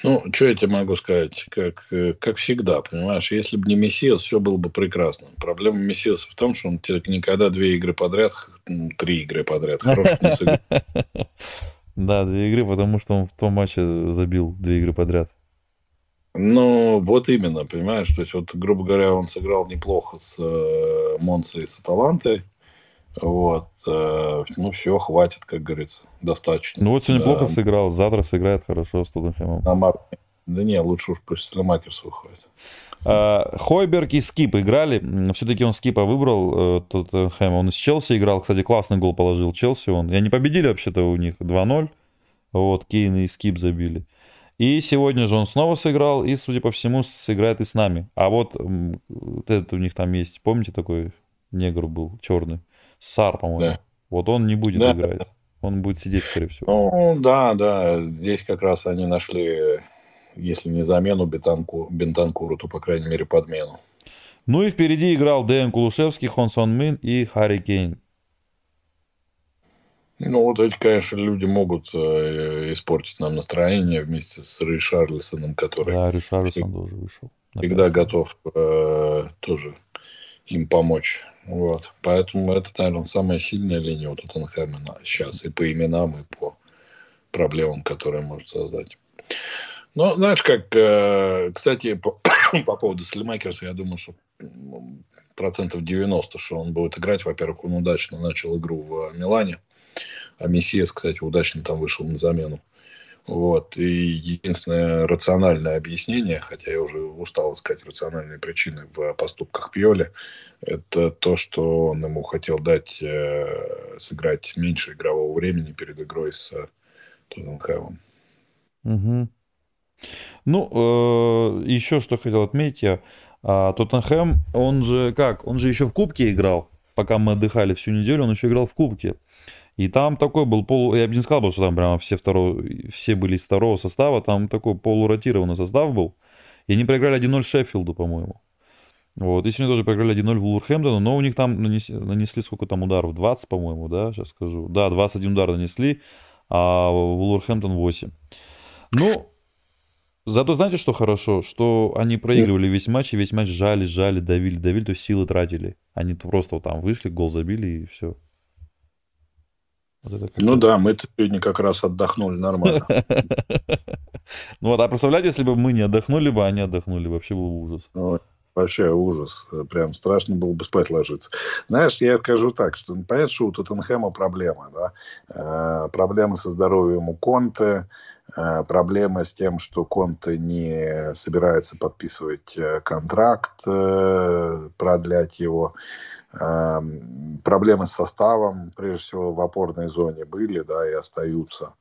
Ну, что я тебе могу сказать? Как, э, как всегда, понимаешь, если бы не Мессиас, все было бы прекрасно. Проблема Мессиаса в том, что он тебе никогда две игры подряд, три игры подряд хороших не сыграл. [LAUGHS] Да, две игры, потому что он в том матче забил две игры подряд. Ну, вот именно, понимаешь, то есть, вот, грубо говоря, он сыграл неплохо с э, Монцей и с Аталантой, вот, э, ну, все, хватит, как говорится, достаточно. Ну, вот сегодня да. плохо сыграл, завтра сыграет хорошо с Тоттенхэмом. На. Да не, лучше уж пусть Слемакерс выходит. А, Хойберг и Скип играли. Все-таки он Скипа выбрал, э, Тоттенхэм. Он из Челси играл. Кстати, классный гол положил Челси он. И они победили вообще-то у них 2-0. Вот, Кейн и Скип забили. И сегодня же он снова сыграл, и, судя по всему, сыграет и с нами. А вот, вот этот у них там есть, помните, такой негр был, черный? Сар, по-моему. Да. Вот он не будет да, играть. Да. Он будет сидеть, скорее всего. Ну, да, да. Здесь как раз они нашли, если не замену Бентанку, Бентанкуру, то, по крайней мере, подмену. Ну и впереди играл Дэн Кулушевский, Хон Сон Мин и Харри Кейн. Ну, вот эти, конечно, люди могут э, испортить нам настроение вместе с Ришарлисоном, который... Да, Ришарлисон тоже вышел. Всегда готов э, тоже им помочь. Вот. Поэтому это, наверное, самая сильная линия у Тоттенхэма сейчас и по именам, и по проблемам, которые может создать. Ну, знаешь, как, э, кстати, по, [COUGHS] по поводу Слимакерса, я думаю, что процентов 90, что он будет играть. Во-первых, он удачно начал игру в Милане. А Мессиес, кстати, удачно там вышел на замену. Вот. И единственное рациональное объяснение, хотя я уже устал искать рациональные причины в поступках Пьоли, это то, что он ему хотел дать э, сыграть меньше игрового времени перед игрой с э, Тоттенхэмом. Угу. Ну, э, еще что хотел отметить я. А, Тоттенхэм, он же как? Он же еще в Кубке играл. Пока мы отдыхали всю неделю, он еще играл в Кубке. И там такой был полу... Я бы не сказал, что там прямо все, второго... все были из второго состава. Там такой полуротированный состав был. И они проиграли 1-0 Шеффилду, по-моему. Вот. И сегодня тоже проиграли 1-0 Вулверхэмптону, но у них там нанесли, нанесли сколько там ударов? 20, по-моему, да, сейчас скажу. Да, 21 удар нанесли, а Вулверхэмптон 8. Ну, зато знаете, что хорошо? Что они проигрывали весь матч, и весь матч жали, жали, давили, давили, то есть силы тратили. Они просто вот там вышли, гол забили, и все. Вот это ну да, мы-то сегодня как раз отдохнули нормально. [LAUGHS] Ну вот, а представляете, если бы мы не отдохнули бы, а они отдохнули, вообще был бы ужас. Вообще ужас. Прям страшно было бы спать ложиться. Знаешь, я скажу так, что ну, понятно, что у Тоттенхэма проблемы. Да? Э, проблемы со здоровьем у Конте, э, проблемы с тем, что Конте не собирается подписывать э, контракт, э, продлять его. Проблемы с составом, прежде всего, в опорной зоне были, да, и остаются.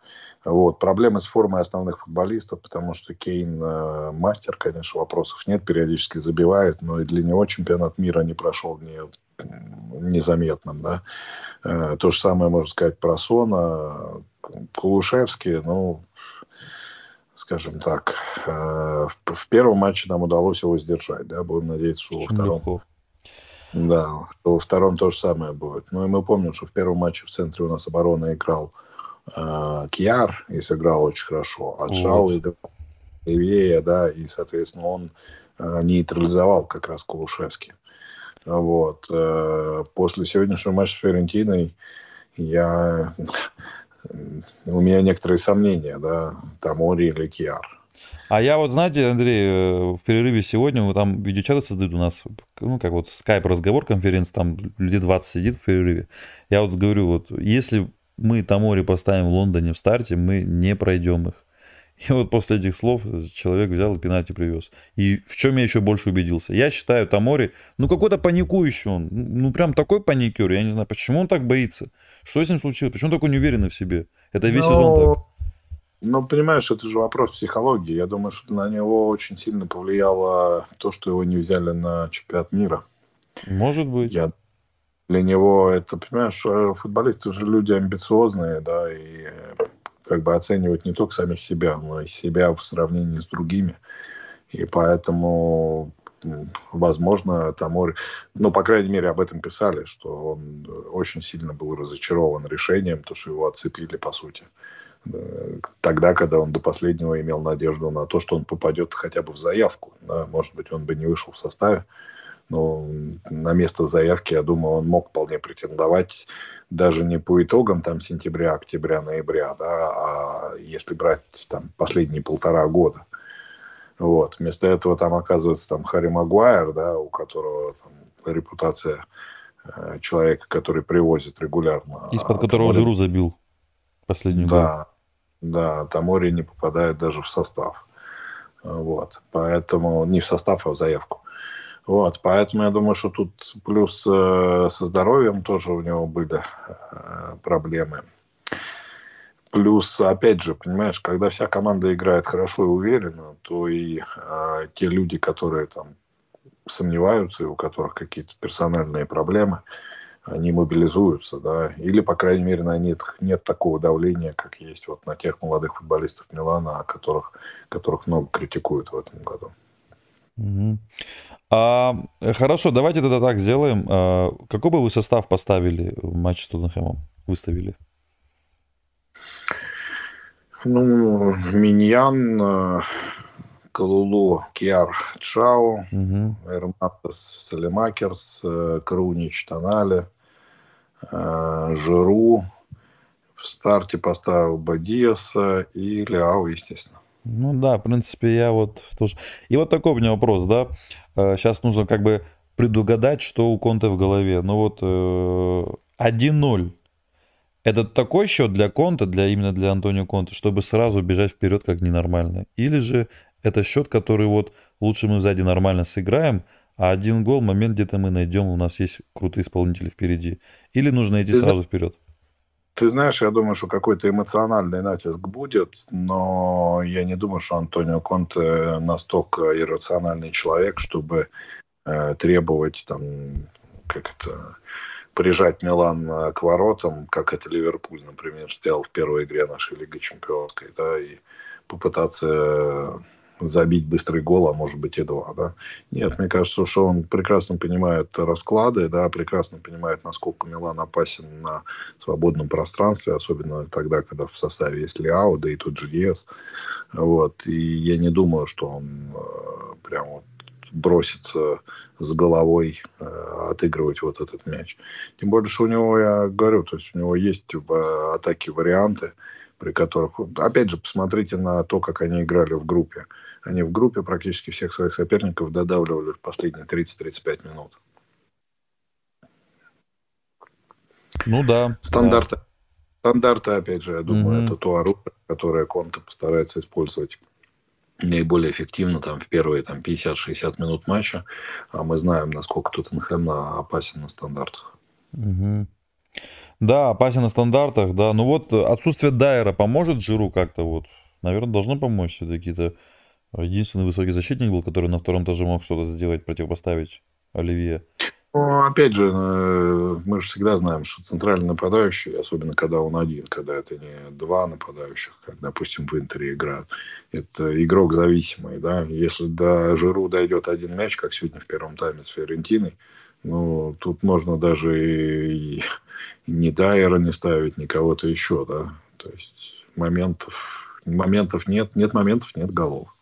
Вот. Проблемы с формой основных футболистов, потому что Кейн э, мастер, конечно, вопросов нет, периодически забивает, но и для него чемпионат мира не прошел не, незаметным. Да? Э, то же самое можно сказать про Сона. Кулушевский, ну, скажем так, э, в, в первом матче нам удалось его сдержать. Да? Будем надеяться, что во втором... Легко. Да, во втором то же самое будет. Ну и мы помним, что в первом матче в центре у нас обороны играл э, Кьяр и сыграл очень хорошо. А Джао играл левее, да, и, соответственно, он нейтрализовал как раз Кулушевский. Вот. После сегодняшнего матча с Фиорентиной я... [LAUGHS] у меня некоторые сомнения, да, Тамори или Киар. А я вот, знаете, Андрей, э, в перерыве сегодня, вот там видеочаты создают у нас, ну, как вот скайп-разговор, конференция, там людей 20 сидит в перерыве. Я вот говорю, вот, если мы Тамори поставим в Лондоне в старте, мы не пройдем их. И вот после этих слов человек взял и пенальти привез. И в чем я еще больше убедился? Я считаю Тамори, ну какой-то паникующий он. Ну прям такой паникер. Я не знаю, почему он так боится. Что с ним случилось? Почему он такой неуверенный в себе? Это весь Но... сезон так. Ну, понимаешь, это же вопрос психологии. Я думаю, что на него очень сильно повлияло то, что его не взяли на чемпионат мира. Может быть. Я... Для него это, понимаешь, э, футболисты же люди амбициозные, да, и как бы оценивают не только самих себя, но и себя в сравнении с другими. И поэтому возможно, Тамори, ну, по крайней мере, об этом писали, что он очень сильно был разочарован решением, то, что его отцепили, по сути. Э, тогда, когда он до последнего имел надежду на то, что он попадет хотя бы в заявку. Да, может быть, он бы не вышел в составе, но на место в заявке, я думаю, он мог вполне претендовать даже не по итогам там сентября, октября, ноября, да, а если брать там последние полтора года. Вот. Вместо этого там оказывается там Харри Магуайр, да, у которого там репутация э, человека, который привозит регулярно. Из-под а которого Жиру забил последний да. Да, Тамори не попадает даже в состав. Вот. Поэтому не в состав, а в заявку. Вот, поэтому я думаю, что тут плюс э, со здоровьем тоже у него были э, проблемы. Плюс, опять же, понимаешь, когда вся команда играет хорошо и уверенно, то и э, те люди, которые там сомневаются и у которых какие-то персональные проблемы, они мобилизуются, да, или, по крайней мере, на них нет такого давления, как есть вот на тех молодых футболистов Милана, о которых, которых много критикуют в этом году. Угу. А, хорошо, давайте тогда так сделаем. А, какой бы вы состав поставили в матч с Тоттенхэмом? Выставили? Ну, Миньян, э, Калулу, Киар, Чао, угу. Эрнатес, Салемакерс, э, Крунич, Тонали, э, Жиру. В старте поставил Бадиаса и Ляо, естественно. Ну да, в принципе, я вот тоже... И вот такой у меня вопрос, да. Сейчас нужно как бы предугадать, что у Конте в голове. Ну вот 1-0 это такой счет для Конта, для, именно для Антонио Конта, чтобы сразу бежать вперед как ненормально. Или же это счет, который вот лучше мы сзади нормально сыграем, а один гол, момент где-то мы найдем, у нас есть крутые исполнители впереди. Или нужно идти ты сразу вперед? Ты знаешь, я думаю, что какой-то эмоциональный натиск будет, но я не думаю, что Антонио Конте настолько иррациональный человек, чтобы э, требовать там как это прижать Милан э, к воротам, как это Ливерпуль, например, сделал в первой игре нашей Лиги Чемпионской, да, и попытаться забить быстрый гол, а может быть и два, да. Нет, мне кажется, что он прекрасно понимает расклады, да, прекрасно понимает, насколько Милан опасен на свободном пространстве, особенно тогда, когда в составе есть Лиао, да и тот же Диас. Вот, и я не думаю, что он э, прям вот броситься с головой э, отыгрывать вот этот мяч. Тем более, что у него, я говорю, то есть у него есть в атаке варианты, при которых, опять же, посмотрите на то, как они играли в группе. Они в группе практически всех своих соперников додавливали в последние 30-35 минут. Ну да. Стандарты. Да. Стандарты, опять же, я думаю, mm-hmm. это то оружие, которое Конта постарается использовать наиболее эффективно там в первые там 50-60 минут матча, а мы знаем, насколько Тоттенхэм опасен на стандартах. Угу. Да, опасен на стандартах, да. Ну вот отсутствие Дайера поможет Жиру как-то вот? Наверное, должно помочь все-таки. Это единственный высокий защитник был, который на втором тоже мог что-то сделать, противопоставить Оливье. Ну, опять же, э, мы же всегда знаем, что центральный нападающий, особенно когда он один, когда это не два нападающих, как, допустим, в Интере играют, это игрок зависимый, да. Если до Жиру дойдет один мяч, как сегодня в первом тайме с Фиорентиной, ну, тут можно даже и, и не Дайера не ставить, ни кого-то еще, да. То есть моментов, моментов нет, нет моментов, нет голов.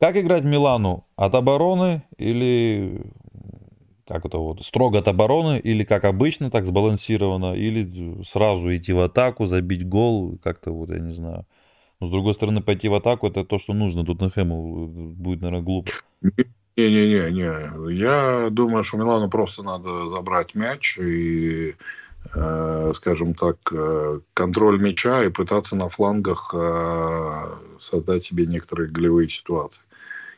Как играть Милану? От обороны или как это вот, строго от обороны, или как обычно, так сбалансированно, или сразу идти в атаку, забить гол, как-то вот, я не знаю. Но, с другой стороны, пойти в атаку, это то, что нужно. Тут Нахему будет, наверное, глупо. Не-не-не, я думаю, что Милану просто надо забрать мяч и, э, скажем так, э, контроль мяча и пытаться на флангах э, создать себе некоторые голевые ситуации.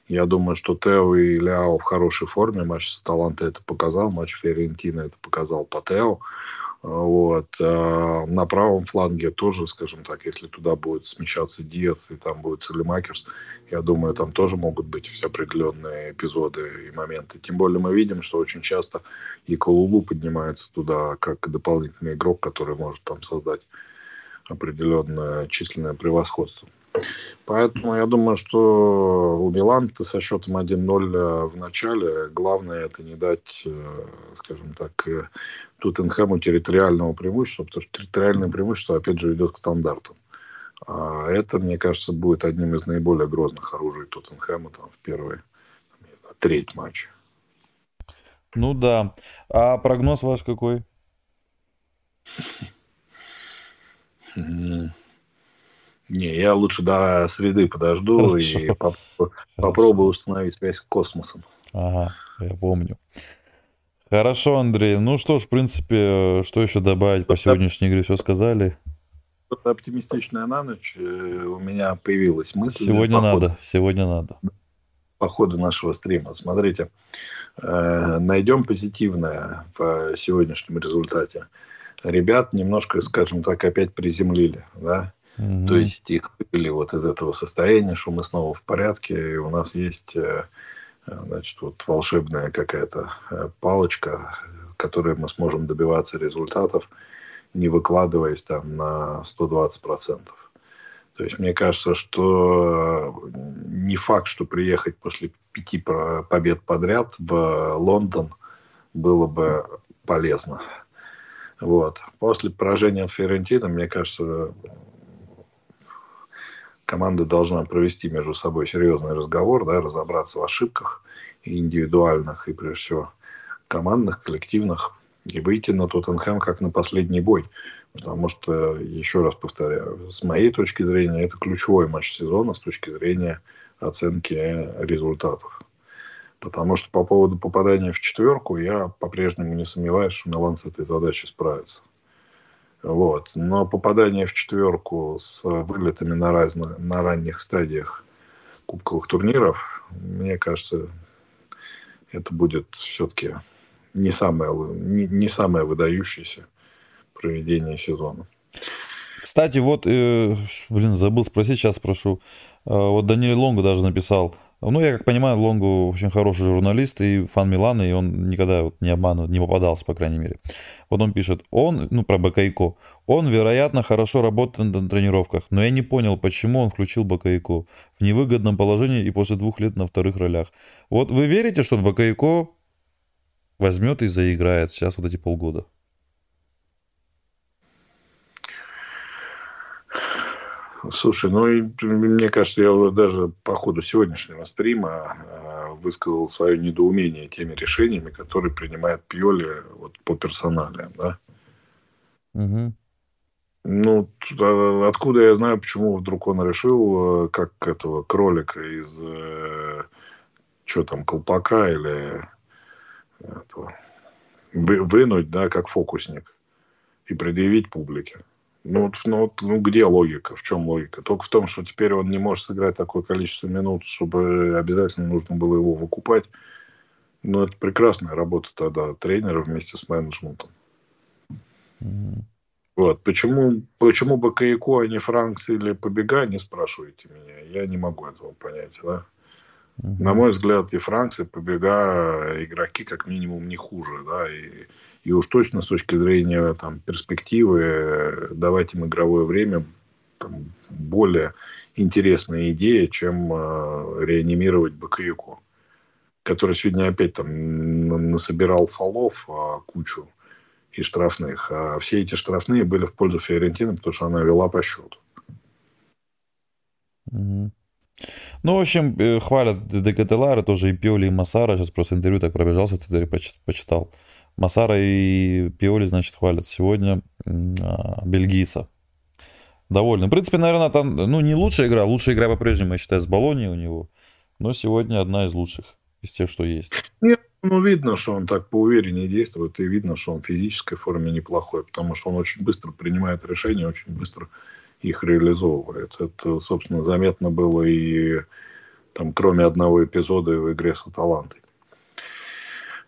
Я думаю, что Тео и Ляо в хорошей форме. Матч с Таланта это показал, матч Ферентина это показал по Тео. Вот. А на правом фланге тоже, скажем так, если туда будет смещаться Диас и там будет Целемакерс, я думаю, там тоже могут быть определенные эпизоды и моменты. Тем более мы видим, что очень часто и Колулу поднимается туда как дополнительный игрок, который может там создать определенное численное превосходство. Поэтому я думаю, что у Милана со счетом 1-0 э, в начале главное это не дать, э, скажем так, э, Тоттенхэму территориального преимущества, потому что территориальное преимущество, опять же, идет к стандартам. А это, мне кажется, будет одним из наиболее грозных оружий Тоттенхэма там, в первой треть матча. Ну да. А прогноз ваш какой? Не, я лучше до среды подожду [LAUGHS] Хорошо. и поп- попробую установить связь с космосом. Ага, я помню. Хорошо, Андрей. Ну что ж, в принципе, что еще добавить по сегодняшней игре? Все сказали. Что-то оптимистичное на ночь. Э, у меня появилась мысль. Сегодня по надо, сегодня надо. По ходу нашего стрима. Смотрите, э, найдем позитивное в сегодняшнем результате. Ребят немножко, скажем так, опять приземлили, да? Угу. То есть их вывели вот из этого состояния, что мы снова в порядке, и у нас есть э, значит, вот волшебная какая-то э, палочка, которой мы сможем добиваться результатов, не выкладываясь там на 120%. То есть мне кажется, что не факт, что приехать после пяти побед подряд в Лондон было бы полезно. Вот. После поражения от Ферентина, мне кажется, команда должна провести между собой серьезный разговор, да, разобраться в ошибках индивидуальных, и прежде всего командных, коллективных, и выйти на Тоттенхэм как на последний бой. Потому что, еще раз повторяю, с моей точки зрения, это ключевой матч сезона с точки зрения оценки результатов. Потому что по поводу попадания в четверку я по-прежнему не сомневаюсь, что Милан с этой задачей справится. Вот. Но попадание в четверку с вылетами на, разных, на ранних стадиях кубковых турниров, мне кажется, это будет все-таки не самое, не, не самое выдающееся проведение сезона. Кстати, вот, э, блин, забыл спросить, сейчас спрошу. Э, вот Даниэль Лонго даже написал, ну, я как понимаю, Лонгу очень хороший журналист и фан Милана, и он никогда вот не обманывает, не попадался, по крайней мере. Вот он пишет, он, ну, про Бакайко, он, вероятно, хорошо работает на тренировках, но я не понял, почему он включил Бакайко в невыгодном положении и после двух лет на вторых ролях. Вот вы верите, что Бакайко возьмет и заиграет сейчас вот эти полгода? Слушай, ну, и, мне кажется, я даже по ходу сегодняшнего стрима э, высказал свое недоумение теми решениями, которые принимает Пьоли вот, по персоналиям, да? Угу. Ну, а, откуда я знаю, почему вдруг он решил, э, как этого кролика из, э, что там, колпака или этого, вы, вынуть, да, как фокусник и предъявить публике. Ну, ну, ну, где логика? В чем логика? Только в том, что теперь он не может сыграть такое количество минут, чтобы обязательно нужно было его выкупать. Ну, это прекрасная работа тогда тренера вместе с менеджментом. Mm-hmm. Вот. Почему, почему Бакаяку, а не Франкс или Побега, не спрашивайте меня. Я не могу этого понять. Да? Mm-hmm. На мой взгляд, и Франкс, и Побега игроки как минимум не хуже. Да? И и уж точно с точки зрения там, перспективы давать им игровое время там, более интересная идея, чем э, реанимировать Бакаюку, который сегодня опять там насобирал фолов э, кучу и штрафных. А все эти штрафные были в пользу Фиорентины, потому что она вела по счету. Угу. Ну, в общем, э, хвалят Декателара, тоже и Пиоли, и Масара. Сейчас просто интервью так пробежался, ты почитал. Масара и Пиоли, значит, хвалят сегодня а, бельгийца. Довольны. В принципе, наверное, там, ну, не лучшая игра. Лучшая игра по-прежнему, я считаю, с Болонией у него. Но сегодня одна из лучших из тех, что есть. Нет, ну, видно, что он так поувереннее действует, и видно, что он в физической форме неплохой, потому что он очень быстро принимает решения, очень быстро их реализовывает. Это, собственно, заметно было и там, кроме одного эпизода в игре с Аталантой.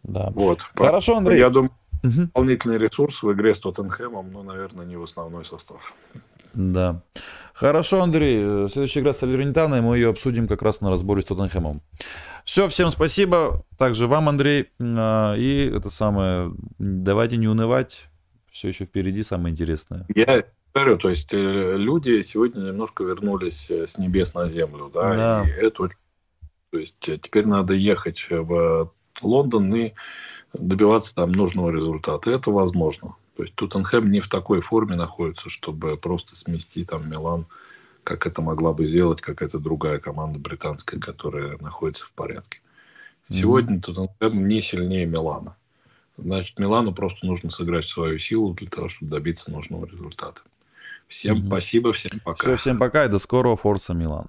Да. Вот. Хорошо, Андрей. Я думаю, угу. дополнительный ресурс в игре с Тоттенхэмом, но, наверное, не в основной состав. Да. Хорошо, Андрей. Следующая игра с Салернитаной, мы ее обсудим как раз на разборе с Тоттенхэмом. Все, всем спасибо. Также вам, Андрей. А, и это самое, давайте не унывать. Все еще впереди самое интересное. Я говорю, то есть э, люди сегодня немножко вернулись э, с небес на землю, да, да. и это то есть э, теперь надо ехать в Лондон и добиваться там нужного результата. Это возможно. То есть Тоттенхэм не в такой форме находится, чтобы просто смести там Милан, как это могла бы сделать какая-то другая команда британская, которая находится в порядке. Сегодня mm-hmm. Тоттенхэм не сильнее Милана. Значит, Милану просто нужно сыграть свою силу для того, чтобы добиться нужного результата. Всем угу. спасибо, всем пока. Все, всем пока и до скорого. Форса Милан.